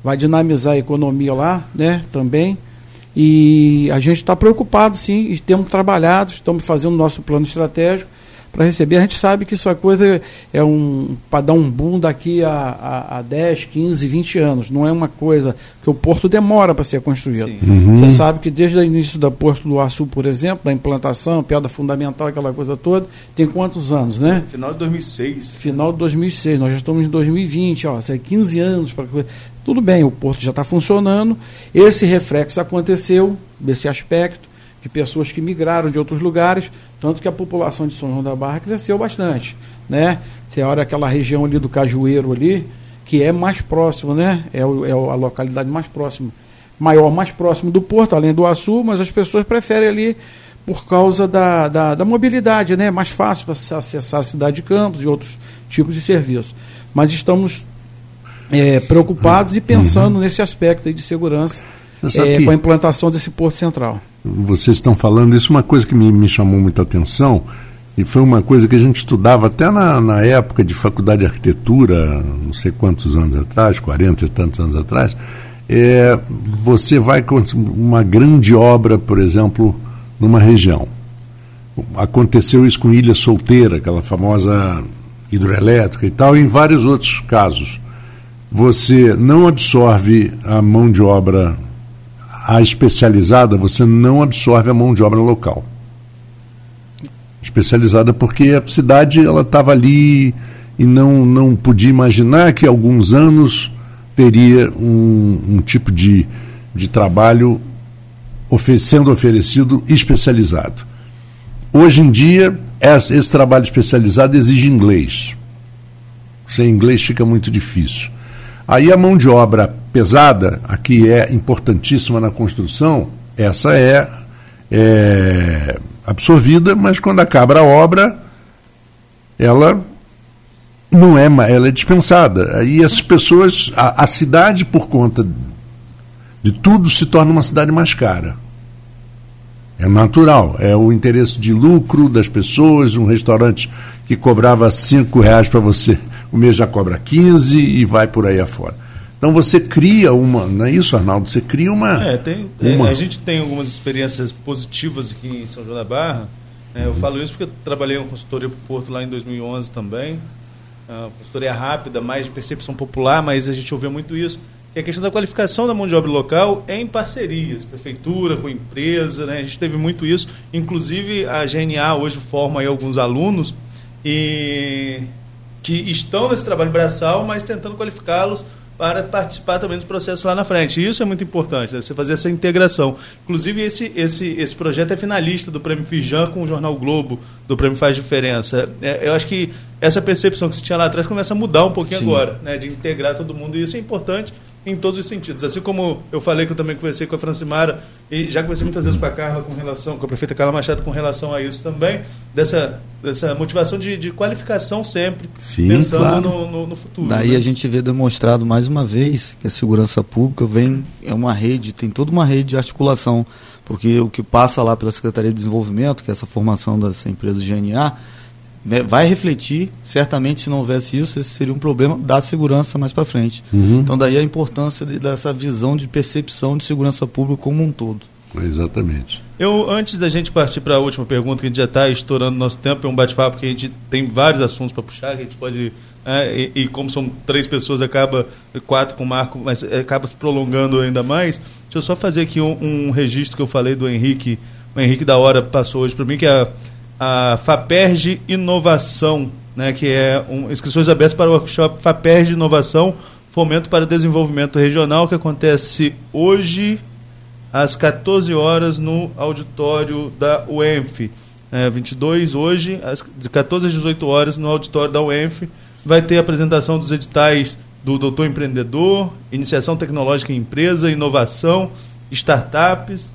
vai dinamizar a economia lá, né? Também. E a gente está preocupado, sim, e temos trabalhado, estamos fazendo nosso plano estratégico para receber. A gente sabe que isso é coisa é um para dar um boom daqui a, a, a 10, 15, 20 anos. Não é uma coisa que o porto demora para ser construído. Uhum. Você sabe que desde o início do Porto do Açu, por exemplo, da implantação, piada fundamental, aquela coisa toda, tem quantos anos, né? Final de 2006. Final de 2006. Nós já estamos em 2020, ó, é 15 anos para tudo bem, o porto já está funcionando. Esse reflexo aconteceu desse aspecto de pessoas que migraram de outros lugares, tanto que a população de São João da Barra cresceu bastante, né? Você olha aquela região ali do Cajueiro ali, que é mais próximo, né? É, o, é a localidade mais próxima, maior, mais próximo do porto, além do Açu, mas as pessoas preferem ali por causa da, da, da mobilidade, né? Mais fácil para acessar a cidade de Campos e outros tipos de serviços. Mas estamos é, preocupados e pensando uhum. nesse aspecto de segurança é, com a implantação desse porto central. Vocês estão falando, isso é uma coisa que me, me chamou muita atenção, e foi uma coisa que a gente estudava até na, na época de faculdade de arquitetura, não sei quantos anos atrás, 40 e tantos anos atrás. É, você vai com uma grande obra, por exemplo, numa região. Aconteceu isso com Ilha Solteira, aquela famosa hidroelétrica e tal, e em vários outros casos. Você não absorve a mão de obra a especializada, você não absorve a mão de obra local. Especializada porque a cidade ela estava ali e não, não podia imaginar que alguns anos teria um, um tipo de, de trabalho sendo oferecido especializado. Hoje em dia, esse trabalho especializado exige inglês. Sem inglês fica muito difícil. Aí a mão de obra pesada, aqui é importantíssima na construção, essa é, é absorvida, mas quando acaba a obra, ela não é, ela é dispensada. Aí as pessoas, a, a cidade por conta de tudo se torna uma cidade mais cara. É natural, é o interesse de lucro das pessoas, um restaurante que cobrava cinco reais para você, o mês já cobra 15 e vai por aí afora. Então você cria uma, não é isso, Arnaldo? Você cria uma. É, tem, uma... É, a gente tem algumas experiências positivas aqui em São João da Barra. É, eu falo isso porque eu trabalhei em consultoria para o Porto lá em 2011 também. Uh, consultoria rápida, mais de percepção popular, mas a gente ouvia muito isso. Que é a questão da qualificação da mão de obra local é em parcerias, prefeitura com empresa, né? A gente teve muito isso. Inclusive a GNA hoje forma alguns alunos e que estão nesse trabalho braçal, mas tentando qualificá-los para participar também dos processos lá na frente. E isso é muito importante, né? você fazer essa integração. Inclusive, esse, esse, esse projeto é finalista do Prêmio Fijan com o Jornal Globo, do Prêmio Faz Diferença. É, eu acho que essa percepção que se tinha lá atrás começa a mudar um pouquinho Sim. agora, né? de integrar todo mundo, e isso é importante em todos os sentidos. Assim como eu falei que eu também conversei com a Francimara e já conversei muitas vezes com a Carla com relação, com a prefeita Carla Machado com relação a isso também, dessa, dessa motivação de, de qualificação sempre, Sim, pensando claro. no, no, no futuro. Daí né? a gente vê demonstrado mais uma vez que a segurança pública vem, é uma rede, tem toda uma rede de articulação, porque o que passa lá pela Secretaria de Desenvolvimento, que é essa formação dessa empresa GNA, né, vai refletir, certamente se não houvesse isso, esse seria um problema da segurança mais para frente. Uhum. Então daí a importância de- dessa visão de percepção de segurança pública como um todo. Exatamente. Eu, antes da gente partir para a última pergunta, que a gente já está estourando nosso tempo, é um bate-papo que a gente tem vários assuntos para puxar, que a gente pode. é, e, e como são três pessoas, acaba quatro com o Marco, mas é, acaba se prolongando ainda mais. Deixa eu só fazer aqui um, um registro que eu falei do Henrique. O Henrique da Hora passou hoje para mim, que é a, a FAPERJ Inovação, né, que é um, inscrições abertas para o workshop FAPERJ Inovação, Fomento para Desenvolvimento Regional, que acontece hoje às 14 horas no auditório da UENF. É, 22 hoje, às de 14 às 18 horas no auditório da UENF, vai ter a apresentação dos editais do Doutor Empreendedor, Iniciação Tecnológica em Empresa, Inovação, Startups,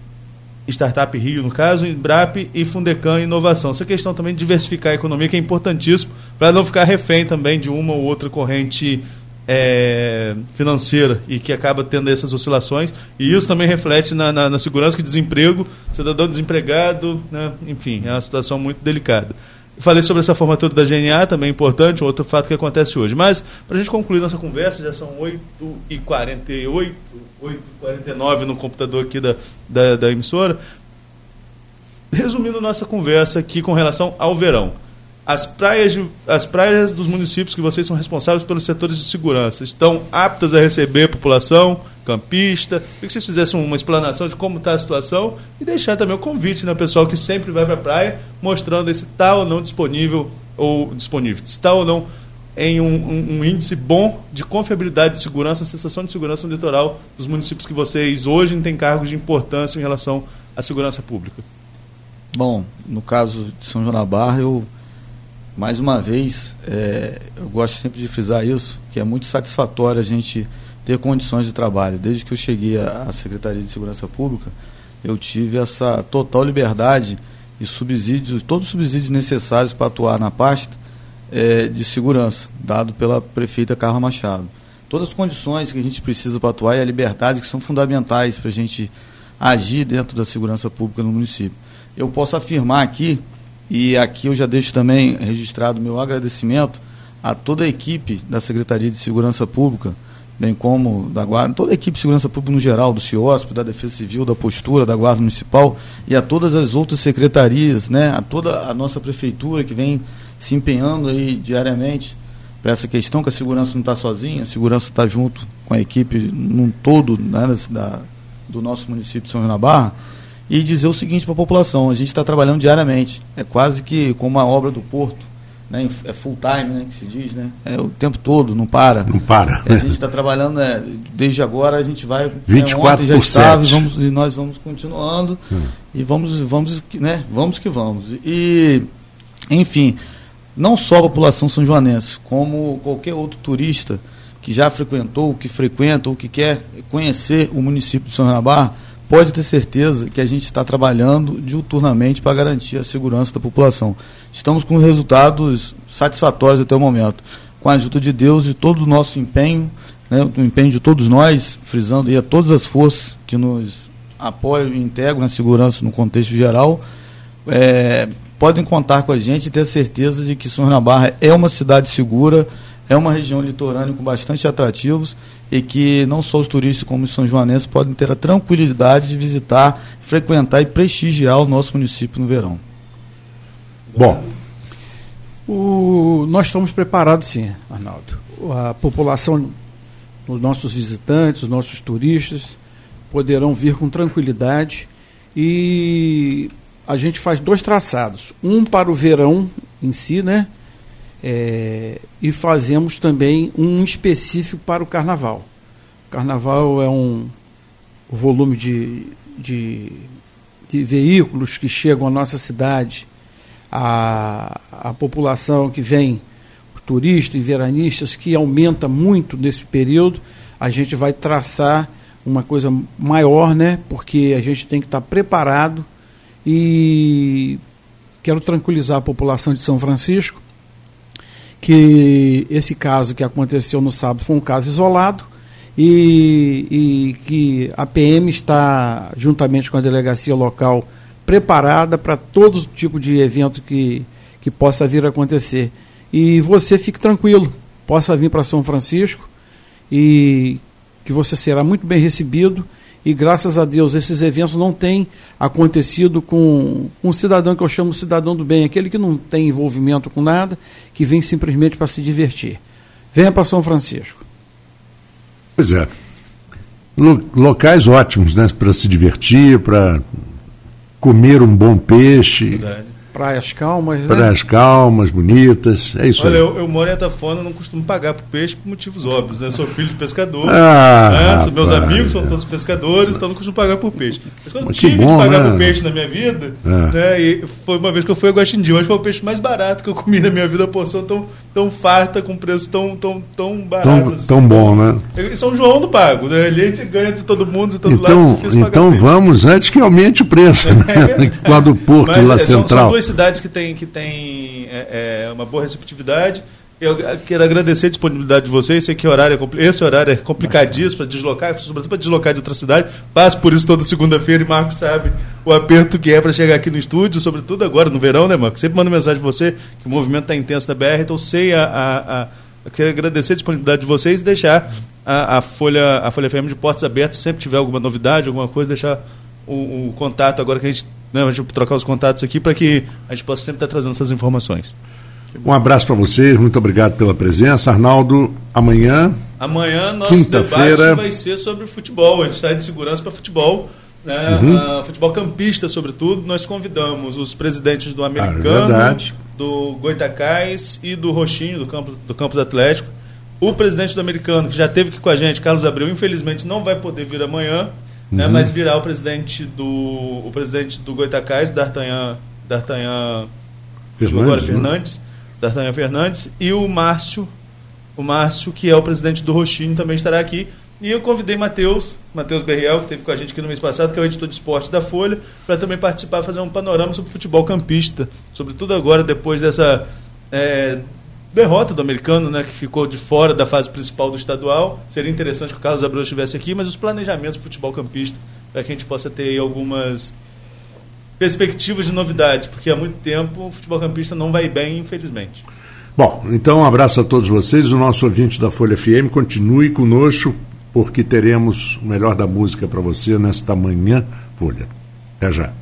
Startup Rio, no caso, Embrap e Fundecam Inovação. Essa questão também de diversificar a economia, que é importantíssimo, para não ficar refém também de uma ou outra corrente é, financeira e que acaba tendo essas oscilações. E isso também reflete na, na, na segurança que desemprego, cidadão desempregado, né? enfim, é uma situação muito delicada. Falei sobre essa formatura da GNA, também importante, outro fato que acontece hoje. Mas, para a gente concluir nossa conversa, já são 8h48, 8h49 no computador aqui da, da, da emissora. Resumindo nossa conversa aqui com relação ao verão. As praias, de- as praias dos municípios que vocês são responsáveis pelos setores de segurança estão aptas a receber a população campista? Queria que vocês fizessem uma explanação de como está a situação e deixar também o convite, né, pessoal que sempre vai para a praia, mostrando se está ou não disponível ou disponível, se está ou não em um, um- um índice bom de confiabilidade de segurança, sensação de segurança no litoral dos municípios que vocês hoje têm cargos de importância em relação à segurança pública. Bom, no caso de São João da Barra, eu, mais uma vez, é, eu gosto sempre de frisar isso, que é muito satisfatório a gente ter condições de trabalho. Desde que eu cheguei à Secretaria de Segurança Pública, eu tive essa total liberdade e subsídios, todos os subsídios necessários para atuar na pasta é, de segurança, dado pela prefeita Carla Machado. Todas as condições que a gente precisa para atuar e a liberdade que são fundamentais para a gente agir dentro da segurança pública no município. Eu posso afirmar aqui, e aqui eu já deixo também registrado meu agradecimento a toda a equipe da Secretaria de Segurança Pública, bem como da Guarda, toda a equipe de segurança pública no geral, do CIOSP, da Defesa Civil, da Postura, da Guarda Municipal e a todas as outras secretarias, né, a toda a nossa prefeitura que vem se empenhando aí diariamente para essa questão que a segurança não está sozinha, a segurança está junto com a equipe num todo né, da, do nosso município de São João da Barra. E dizer o seguinte para a população: a gente está trabalhando diariamente, é quase que como uma obra do Porto, né, é full time, né, que se diz, né, é o tempo todo, não para. Não para. É, a gente está trabalhando é, desde agora, a gente vai. 24 é, ontem já por estava, e, 7. vamos, e nós vamos continuando Hum. e vamos, vamos, que- né, vamos que vamos. E, enfim, não só a população são joanense, como qualquer outro turista que já frequentou, que frequenta ou que quer conhecer o município de São João da Barra, pode ter certeza que a gente está trabalhando diuturnamente para garantir a segurança da população. Estamos com resultados satisfatórios até o momento. Com a ajuda de Deus e todo o nosso empenho, né, o empenho de todos nós, frisando aí a todas as forças que nos apoiam e integram a segurança no contexto geral, é, podem contar com a gente e ter certeza de que São Barra é uma cidade segura, é uma região litorânea com bastante atrativos e que não só os turistas como os são joanenses podem ter a tranquilidade de visitar, frequentar e prestigiar o nosso município no verão. Bom, O- nós estamos preparados sim, Arnaldo. A população, os nossos visitantes, os nossos turistas, poderão vir com tranquilidade e a gente faz dois traçados. Um para o verão em si, né? É, e fazemos também um específico para o carnaval. O carnaval é um volume de, de, de veículos que chegam à nossa cidade a, a população que vem, turistas e veranistas, que aumenta muito nesse período, a gente vai traçar uma coisa maior, né? Porque a gente tem que estar preparado e quero tranquilizar a população de São Francisco que esse caso que aconteceu no sábado foi um caso isolado e, e que a PM está, juntamente com a delegacia local, preparada para todo tipo de evento que, que possa vir a acontecer. E você fique tranquilo, possa vir para São Francisco e que você será muito bem recebido e graças a Deus esses eventos não têm acontecido com um cidadão que eu chamo cidadão do bem, aquele que não tem envolvimento com nada, que vem simplesmente para se divertir. Venha para São Francisco. Pois é. Locais ótimos, né? Para se divertir, para comer um bom peixe. Verdade Praias calmas, né? Praias calmas, bonitas, é isso Olha, aí. eu, eu moro em Atafona, não costumo pagar por peixe por motivos óbvios, né? Sou filho de pescador, ah, né? meus amigos são todos pescadores, então não costumo pagar por peixe. Mas quando Mas tive bom, de pagar né? por peixe na minha vida, É. né? E foi uma vez que eu fui a Guaxindim, hoje foi o peixe mais barato que eu comi na minha vida, a porção tão, tão farta, com preço tão, tão, tão barato. Tão, assim. tão bom, né? Em São João do Pago, né? Ali a gente ganha de todo mundo, de todo Então, lado. difícil pagar então peixe. vamos antes que aumente o preço, né? Lá do Porto, Mas, lá é, são, central. São cidades que têm, que têm é, é, uma boa receptividade. Eu quero agradecer a disponibilidade de vocês. Sei que horário é, esse horário é complicadíssimo para deslocar, para deslocar de outra cidade. Passo por isso toda segunda-feira e Marco sabe o aperto que é para chegar aqui no estúdio, sobretudo agora no verão, né, Marco? Sempre mando mensagem para você que o movimento está intenso na BR, então sei a, a, a eu quero agradecer a disponibilidade de vocês e deixar a, a Folha a Folha FM de portas abertas. Se sempre tiver alguma novidade, alguma coisa, deixar o, o contato agora que a gente, né, a gente vai trocar os contatos aqui para que a gente possa sempre estar trazendo essas informações. Um abraço para vocês, muito obrigado pela presença. Arnaldo, amanhã, Amanhã nosso debate vai ser sobre futebol. A gente sai de segurança para futebol. Né? Uhum. Ah, futebol campista, sobretudo. Nós convidamos os presidentes do Ah, Americano, verdade. do Goitacás e do Roxinho, do Campos, do Campos Atlético. O presidente do Americano, que já esteve aqui com a gente, Carlos Abreu, infelizmente não vai poder vir amanhã, né? Uhum. mas virá o presidente do, o presidente do Goitacás, D'Artagnan, D'Artagnan agora Fernandes, né? Fernandes, D'Artagnan Fernandes, e o Márcio, o Márcio, que é o presidente do Roxinho, também estará aqui. E eu convidei Matheus, Matheus Berriel, que esteve com a gente aqui no mês passado, que é o editor de esporte da Folha, para também participar, fazer um panorama sobre futebol campista, sobretudo agora, depois dessa é, derrota do americano, né, que ficou de fora da fase principal do estadual. Seria interessante que o Carlos Abreu estivesse aqui, mas os planejamentos do futebol campista, para que a gente possa ter algumas perspectivas de novidades, porque há muito tempo o futebol campista não vai bem, infelizmente. Bom, então um abraço a todos vocês. O nosso ouvinte da Folha FM, continue conosco, porque teremos o melhor da música para você nesta manhã, Folha. Até já.